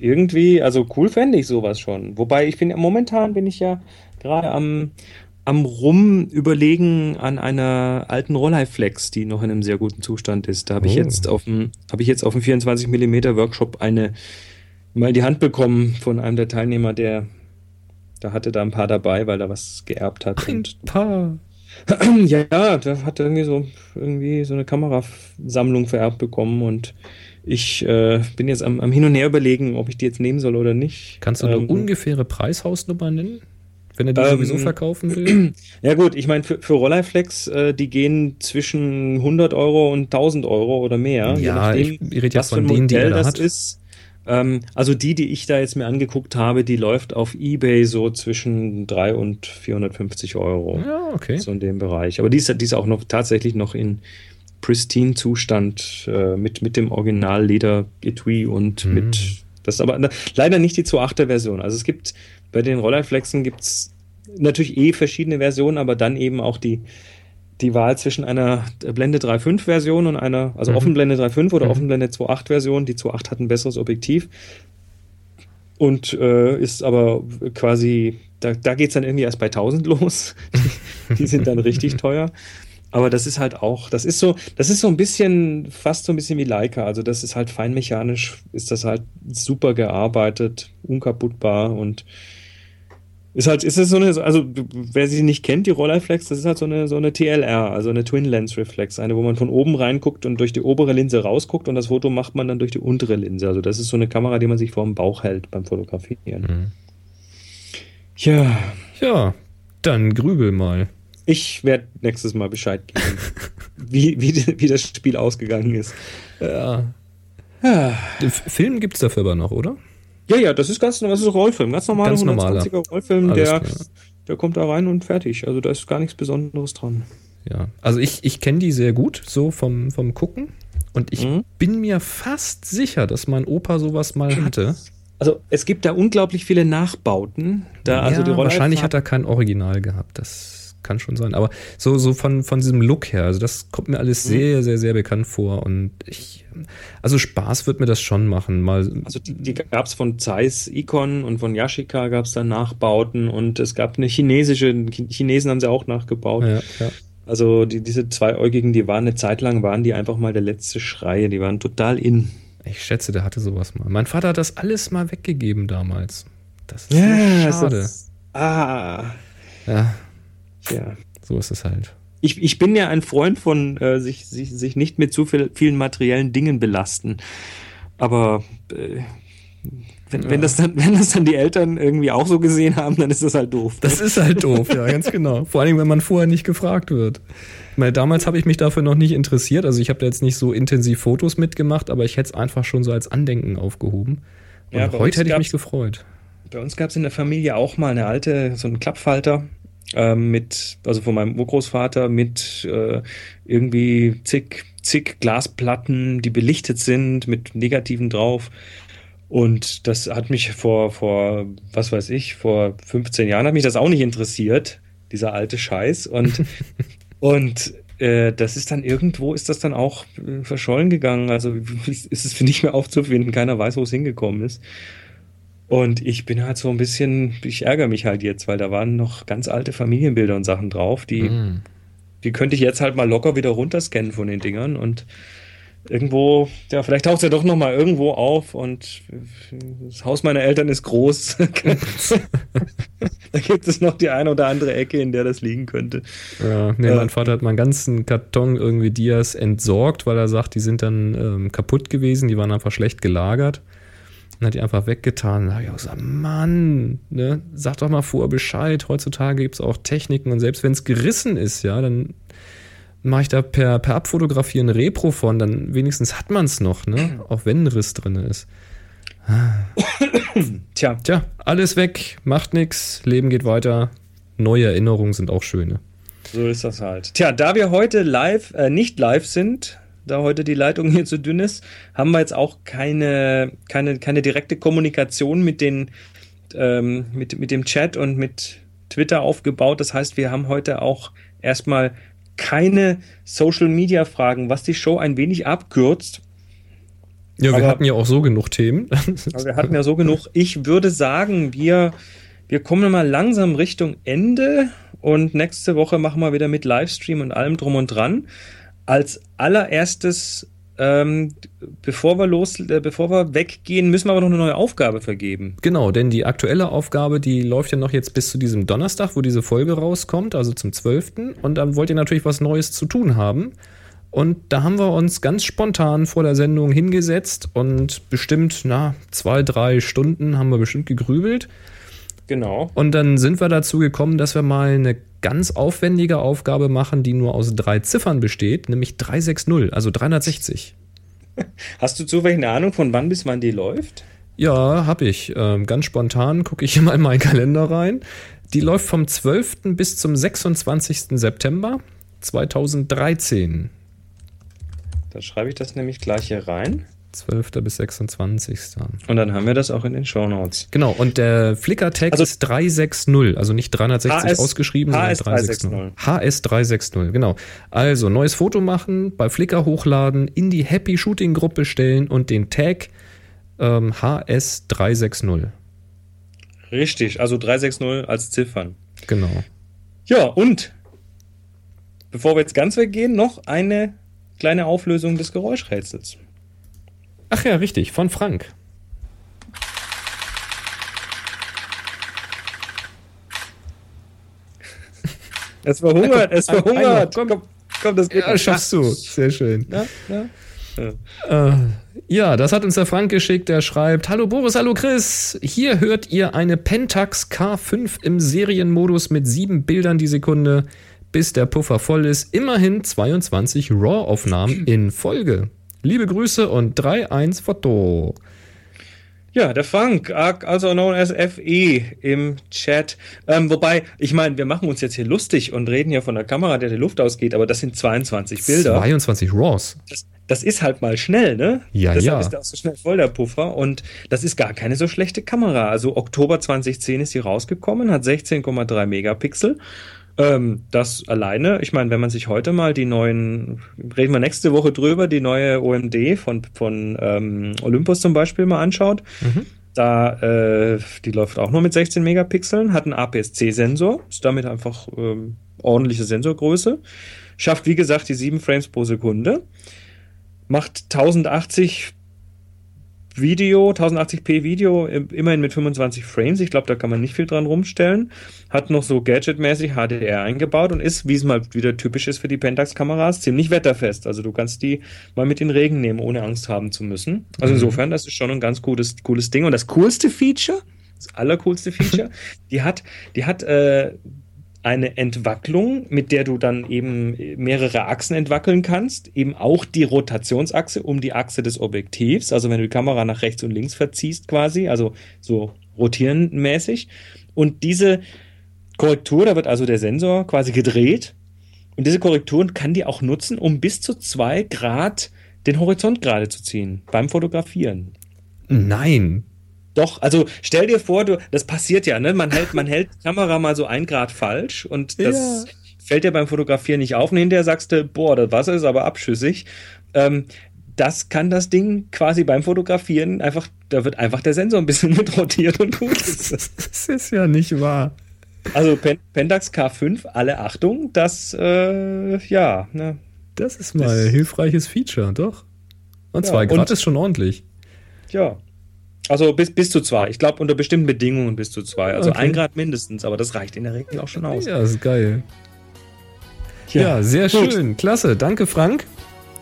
irgendwie, also cool fände ich sowas schon. Wobei ich bin momentan bin ich ja gerade am am rum überlegen an einer alten Rollei-Flex, die noch in einem sehr guten Zustand ist. Da habe oh. ich jetzt auf dem habe ich jetzt auf dem 24 mm Workshop eine mal in die Hand bekommen von einem der Teilnehmer, der da hatte da ein paar dabei, weil er was geerbt hat. Ein paar. Ja, der hat irgendwie so irgendwie so eine Kamerasammlung vererbt bekommen und ich äh, bin jetzt am, am, Hin und Her überlegen, ob ich die jetzt nehmen soll oder nicht. Kannst du eine ähm, ungefähre Preishausnummer nennen? Wenn er die ähm, sowieso verkaufen will? Ja gut, ich meine, für, für Rolleiflex, äh, die gehen zwischen 100 Euro und 1000 Euro oder mehr. Ja, nachdem, ich rede ja von denen, die er da hat. Ist. Ähm, also die, die ich da jetzt mir angeguckt habe, die läuft auf Ebay so zwischen 3 und 450 Euro. Ja, okay. So in dem Bereich. Aber die ist, die ist auch noch tatsächlich noch in pristine Zustand äh, mit, mit dem Original Leder Etui und mhm. mit das ist aber na, leider nicht die 2.8er Version. Also es gibt bei den Rolleiflexen gibt es natürlich eh verschiedene Versionen, aber dann eben auch die, die Wahl zwischen einer Blende 3.5 Version und einer, also mhm. Offenblende 3.5 oder mhm. Offenblende 2.8 Version. Die 2.8 hat ein besseres Objektiv und äh, ist aber quasi, da, da geht es dann irgendwie erst bei 1000 los. die sind dann richtig teuer. Aber das ist halt auch, das ist so, das ist so ein bisschen, fast so ein bisschen wie Leica. Also das ist halt feinmechanisch, ist das halt super gearbeitet, unkaputtbar und ist halt, ist es so eine, also wer sie nicht kennt, die Rolleiflex, das ist halt so eine, so eine TLR, also eine Twin Lens Reflex, eine, wo man von oben reinguckt und durch die obere Linse rausguckt und das Foto macht man dann durch die untere Linse. Also das ist so eine Kamera, die man sich vor dem Bauch hält beim Fotografieren. Mhm. Ja. Ja, dann grübel mal. Ich werde nächstes Mal Bescheid geben, wie, wie, wie das Spiel ausgegangen ist. Ja. Den F- Film gibt's dafür aber noch, oder? Ja, ja, das ist ganz das ist ein Rollfilm, ganz normaler Ganz normaler. 120er Rollfilm, Alles der, klar. der kommt da rein und fertig. Also da ist gar nichts Besonderes dran. Ja, also ich, ich kenne die sehr gut, so vom, vom Gucken. Und ich Mhm. bin mir fast sicher, dass mein Opa sowas mal hatte. Also es gibt da unglaublich viele Nachbauten. Da, also ja, die Roller wahrscheinlich hat er kein Original gehabt. Das kann schon sein. Aber so, so von, von diesem Look her, also das kommt mir alles Mhm. sehr, sehr, sehr bekannt vor. Und ich, also Spaß wird mir das schon machen. Mal, Also die, die gab es von Zeiss Icon und von Yashica gab es da Nachbauten und es gab eine chinesische, die Chinesen haben sie auch nachgebaut. Ja, ja. Also die, diese zweiäugigen, die waren eine Zeit lang, waren die einfach mal der letzte Schrei, die waren total in. ich schätze, der hatte sowas mal. Mein Vater hat das alles mal weggegeben damals. Das ist Ja, schade. ist- Ah. Ja, Ja. so ist es halt. Ich, ich bin ja ein Freund von äh, sich, sich, sich nicht mit zu viel, vielen materiellen Dingen belasten. Aber äh, wenn, Ja. wenn, das dann, wenn das dann die Eltern irgendwie auch so gesehen haben, dann ist das halt doof. Das ist halt doof, ja, ganz genau. Vor allem, wenn man vorher nicht gefragt wird. Weil damals habe ich mich dafür noch nicht interessiert. Also ich habe da jetzt nicht so intensiv Fotos mitgemacht, aber ich hätte es einfach schon so als Andenken aufgehoben. Und Ja, heute hätte ich mich gefreut. Bei uns gab es in der Familie auch mal eine alte, so einen Klappfalter ähm, mit, also von meinem Urgroßvater mit äh, irgendwie zig, zig Glasplatten, die belichtet sind mit Negativen drauf. Und das hat mich vor, vor, was weiß ich, vor 15 Jahren hat mich das auch nicht interessiert, dieser alte Scheiß. Und, und äh, das ist dann irgendwo, ist das dann auch äh, verschollen gegangen. Also ist es nicht mehr aufzufinden. Keiner weiß, wo es hingekommen ist. Und ich bin halt so ein bisschen, ich ärgere mich halt jetzt, weil da waren noch ganz alte Familienbilder und Sachen drauf, die, Mm. die könnte ich jetzt halt mal locker wieder runterscannen von den Dingern und irgendwo, ja, vielleicht taucht es ja doch noch mal irgendwo auf und das Haus meiner Eltern ist groß. da gibt es noch die eine oder andere Ecke, in der das liegen könnte. Ja, nee, Äh, mein Vater hat mal einen ganzen Karton irgendwie Dias entsorgt, weil er sagt, die sind dann ähm, kaputt gewesen, die waren einfach schlecht gelagert. Und hat die einfach weggetan. Da habe ich auch gesagt, Mann, ne, sag doch mal vorher Bescheid. Heutzutage gibt es auch Techniken und selbst wenn es gerissen ist, ja, dann mache ich da per, per Abfotografie ein Repro von, dann wenigstens hat man es noch, ne? Auch wenn ein Riss drin ist. Tja. Tja, alles weg, macht nix, Leben geht weiter. Neue Erinnerungen sind auch schöne. So ist das halt. Tja, da wir heute live, äh, nicht live sind, da heute die Leitung hier zu dünn ist, haben wir jetzt auch keine, keine, keine direkte Kommunikation mit den, ähm, mit, mit dem Chat und mit Twitter aufgebaut. Das heißt, wir haben heute auch erstmal keine Social Media Fragen, was die Show ein wenig abkürzt. Ja, wir Aber- hatten ja auch so genug Themen. Aber wir hatten ja so genug. Ich würde sagen, wir, wir kommen mal langsam Richtung Ende und nächste Woche machen wir wieder mit Livestream und allem drum und dran. Als allererstes, ähm, bevor wir los, äh, bevor wir weggehen, müssen wir aber noch eine neue Aufgabe vergeben. Genau, denn die aktuelle Aufgabe, die läuft ja noch jetzt bis zu diesem Donnerstag, wo diese Folge rauskommt, also zum 12. Und dann wollt ihr natürlich was Neues zu tun haben. Und da haben wir uns ganz spontan vor der Sendung hingesetzt und bestimmt, na, zwei, drei Stunden haben wir bestimmt gegrübelt. Genau. Und dann sind wir dazu gekommen, dass wir mal eine ganz aufwendige Aufgabe machen, die nur aus drei Ziffern besteht, nämlich 360, also 360. Hast du zufällig eine Ahnung, von wann bis wann die läuft? Ja, habe ich. Ähm, ganz spontan gucke ich mal in meinen Kalender rein. Die läuft vom 12. bis zum 26. September 2013. Dann schreibe ich das nämlich gleich hier rein. 12. bis 26. Und dann haben wir das auch in den Shownotes. Genau, und der Flickr-Tag Also- ist 360, also nicht 360 HS ausgeschrieben, HS sondern 360. HS 360, genau. Also neues Foto machen, bei Flickr hochladen, in die Happy Shooting Gruppe stellen und den Tag ähm, HS 360. Richtig, also 360 als Ziffern. Genau. Ja, und bevor wir jetzt ganz weggehen, noch eine kleine Auflösung des Geräuschrätsels. Ach ja, richtig, von Frank. Es verhungert, es verhungert. einmal, Komm, komm, das geht Ja, schaffst du. Sehr schön. Na, na? Ja. Äh, ja, das hat uns der Frank geschickt, der schreibt: Hallo Boris, hallo Chris. Hier hört ihr eine Pentax K5 im Serienmodus mit sieben Bildern die Sekunde, bis der Puffer voll ist. Immerhin 22 RAW-Aufnahmen in Folge. Liebe Grüße und 3-1 Foto. Ja, der Frank, also known as FE im Chat. Ähm, wobei, ich meine, wir machen uns jetzt hier lustig und reden ja von der Kamera, der die Luft ausgeht, aber das sind 22 Bilder. 22 RAWs. Das, das ist halt mal schnell, ne? Ja, Deshalb ja. ist der auch so schnell voll, der Puffer. Und das ist gar keine so schlechte Kamera. Also Oktober 2010 ist sie rausgekommen, hat 16,3 Megapixel. Ähm, das alleine, ich meine, wenn man sich heute mal die neuen, reden wir nächste Woche drüber, die neue OMD von, von ähm, Olympus zum Beispiel mal anschaut, da, äh, die läuft auch nur mit 16 Megapixeln, hat einen APS-C-Sensor, ist damit einfach ähm, ordentliche Sensorgröße, schafft wie gesagt die 7 Frames pro Sekunde, macht 1080 Video, 1080p Video, im- immerhin mit 25 Frames. Ich glaube, da kann man nicht viel dran rumstellen. Hat noch so gadgetmäßig HDR eingebaut und ist, wie es mal wieder typisch ist für die Pentax-Kameras, ziemlich wetterfest. Also du kannst die mal mit in den Regen nehmen, ohne Angst haben zu müssen. Also Mhm. insofern, das ist schon ein ganz cooles, cooles Ding. Und das coolste Feature, das allercoolste Feature, die hat, die hat äh, eine Entwacklung, mit der du dann eben mehrere Achsen entwackeln kannst, eben auch die Rotationsachse um die Achse des Objektivs, also wenn du die Kamera nach rechts und links verziehst quasi, also so rotierenmäßig. Und diese Korrektur, da wird also der Sensor quasi gedreht und diese Korrekturen kann die auch nutzen, um bis zu zwei Grad den Horizont gerade zu ziehen beim Fotografieren. Nein. Doch, also stell dir vor, du, das passiert ja, ne? Man hält, man hält die Kamera mal so ein Grad falsch und das Ja. fällt dir beim Fotografieren nicht auf und hinterher sagst du, boah, das Wasser ist aber abschüssig. Ähm, das kann das Ding quasi beim Fotografieren einfach, da wird einfach der Sensor ein bisschen mit rotiert und gut. Das ist ja nicht wahr. Also Pen Pentax K5, alle Achtung, das, äh, ja, ne? Das ist mal ein hilfreiches Feature, doch. Und Ja, zwei Grad und- ist schon ordentlich. Ja. Also bis, bis zu zwei. Ich glaube, unter bestimmten Bedingungen bis zu zwei. Also Okay. ein Grad mindestens, aber das reicht in der Regel auch schon aus. Ja, ist geil. Ja, Ja, sehr gut. schön. Klasse. Danke, Frank,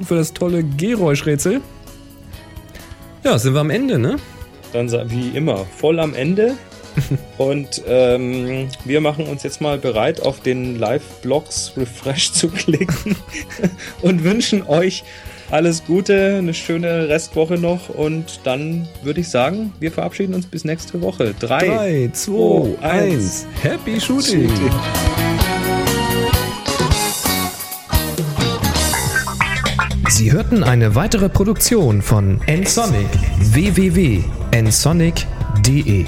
für das tolle Geräuschrätsel. Ja, sind wir am Ende, ne? Dann wie immer voll am Ende. Und ähm, wir machen uns jetzt mal bereit, auf den Live-Blogs Refresh zu klicken und wünschen euch alles Gute, eine schöne Restwoche noch und dann würde ich sagen, wir verabschieden uns bis nächste Woche. Drei, 3, 2, 1. Happy Shooting. Sie hörten eine weitere Produktion von nsonic www.nsonic.de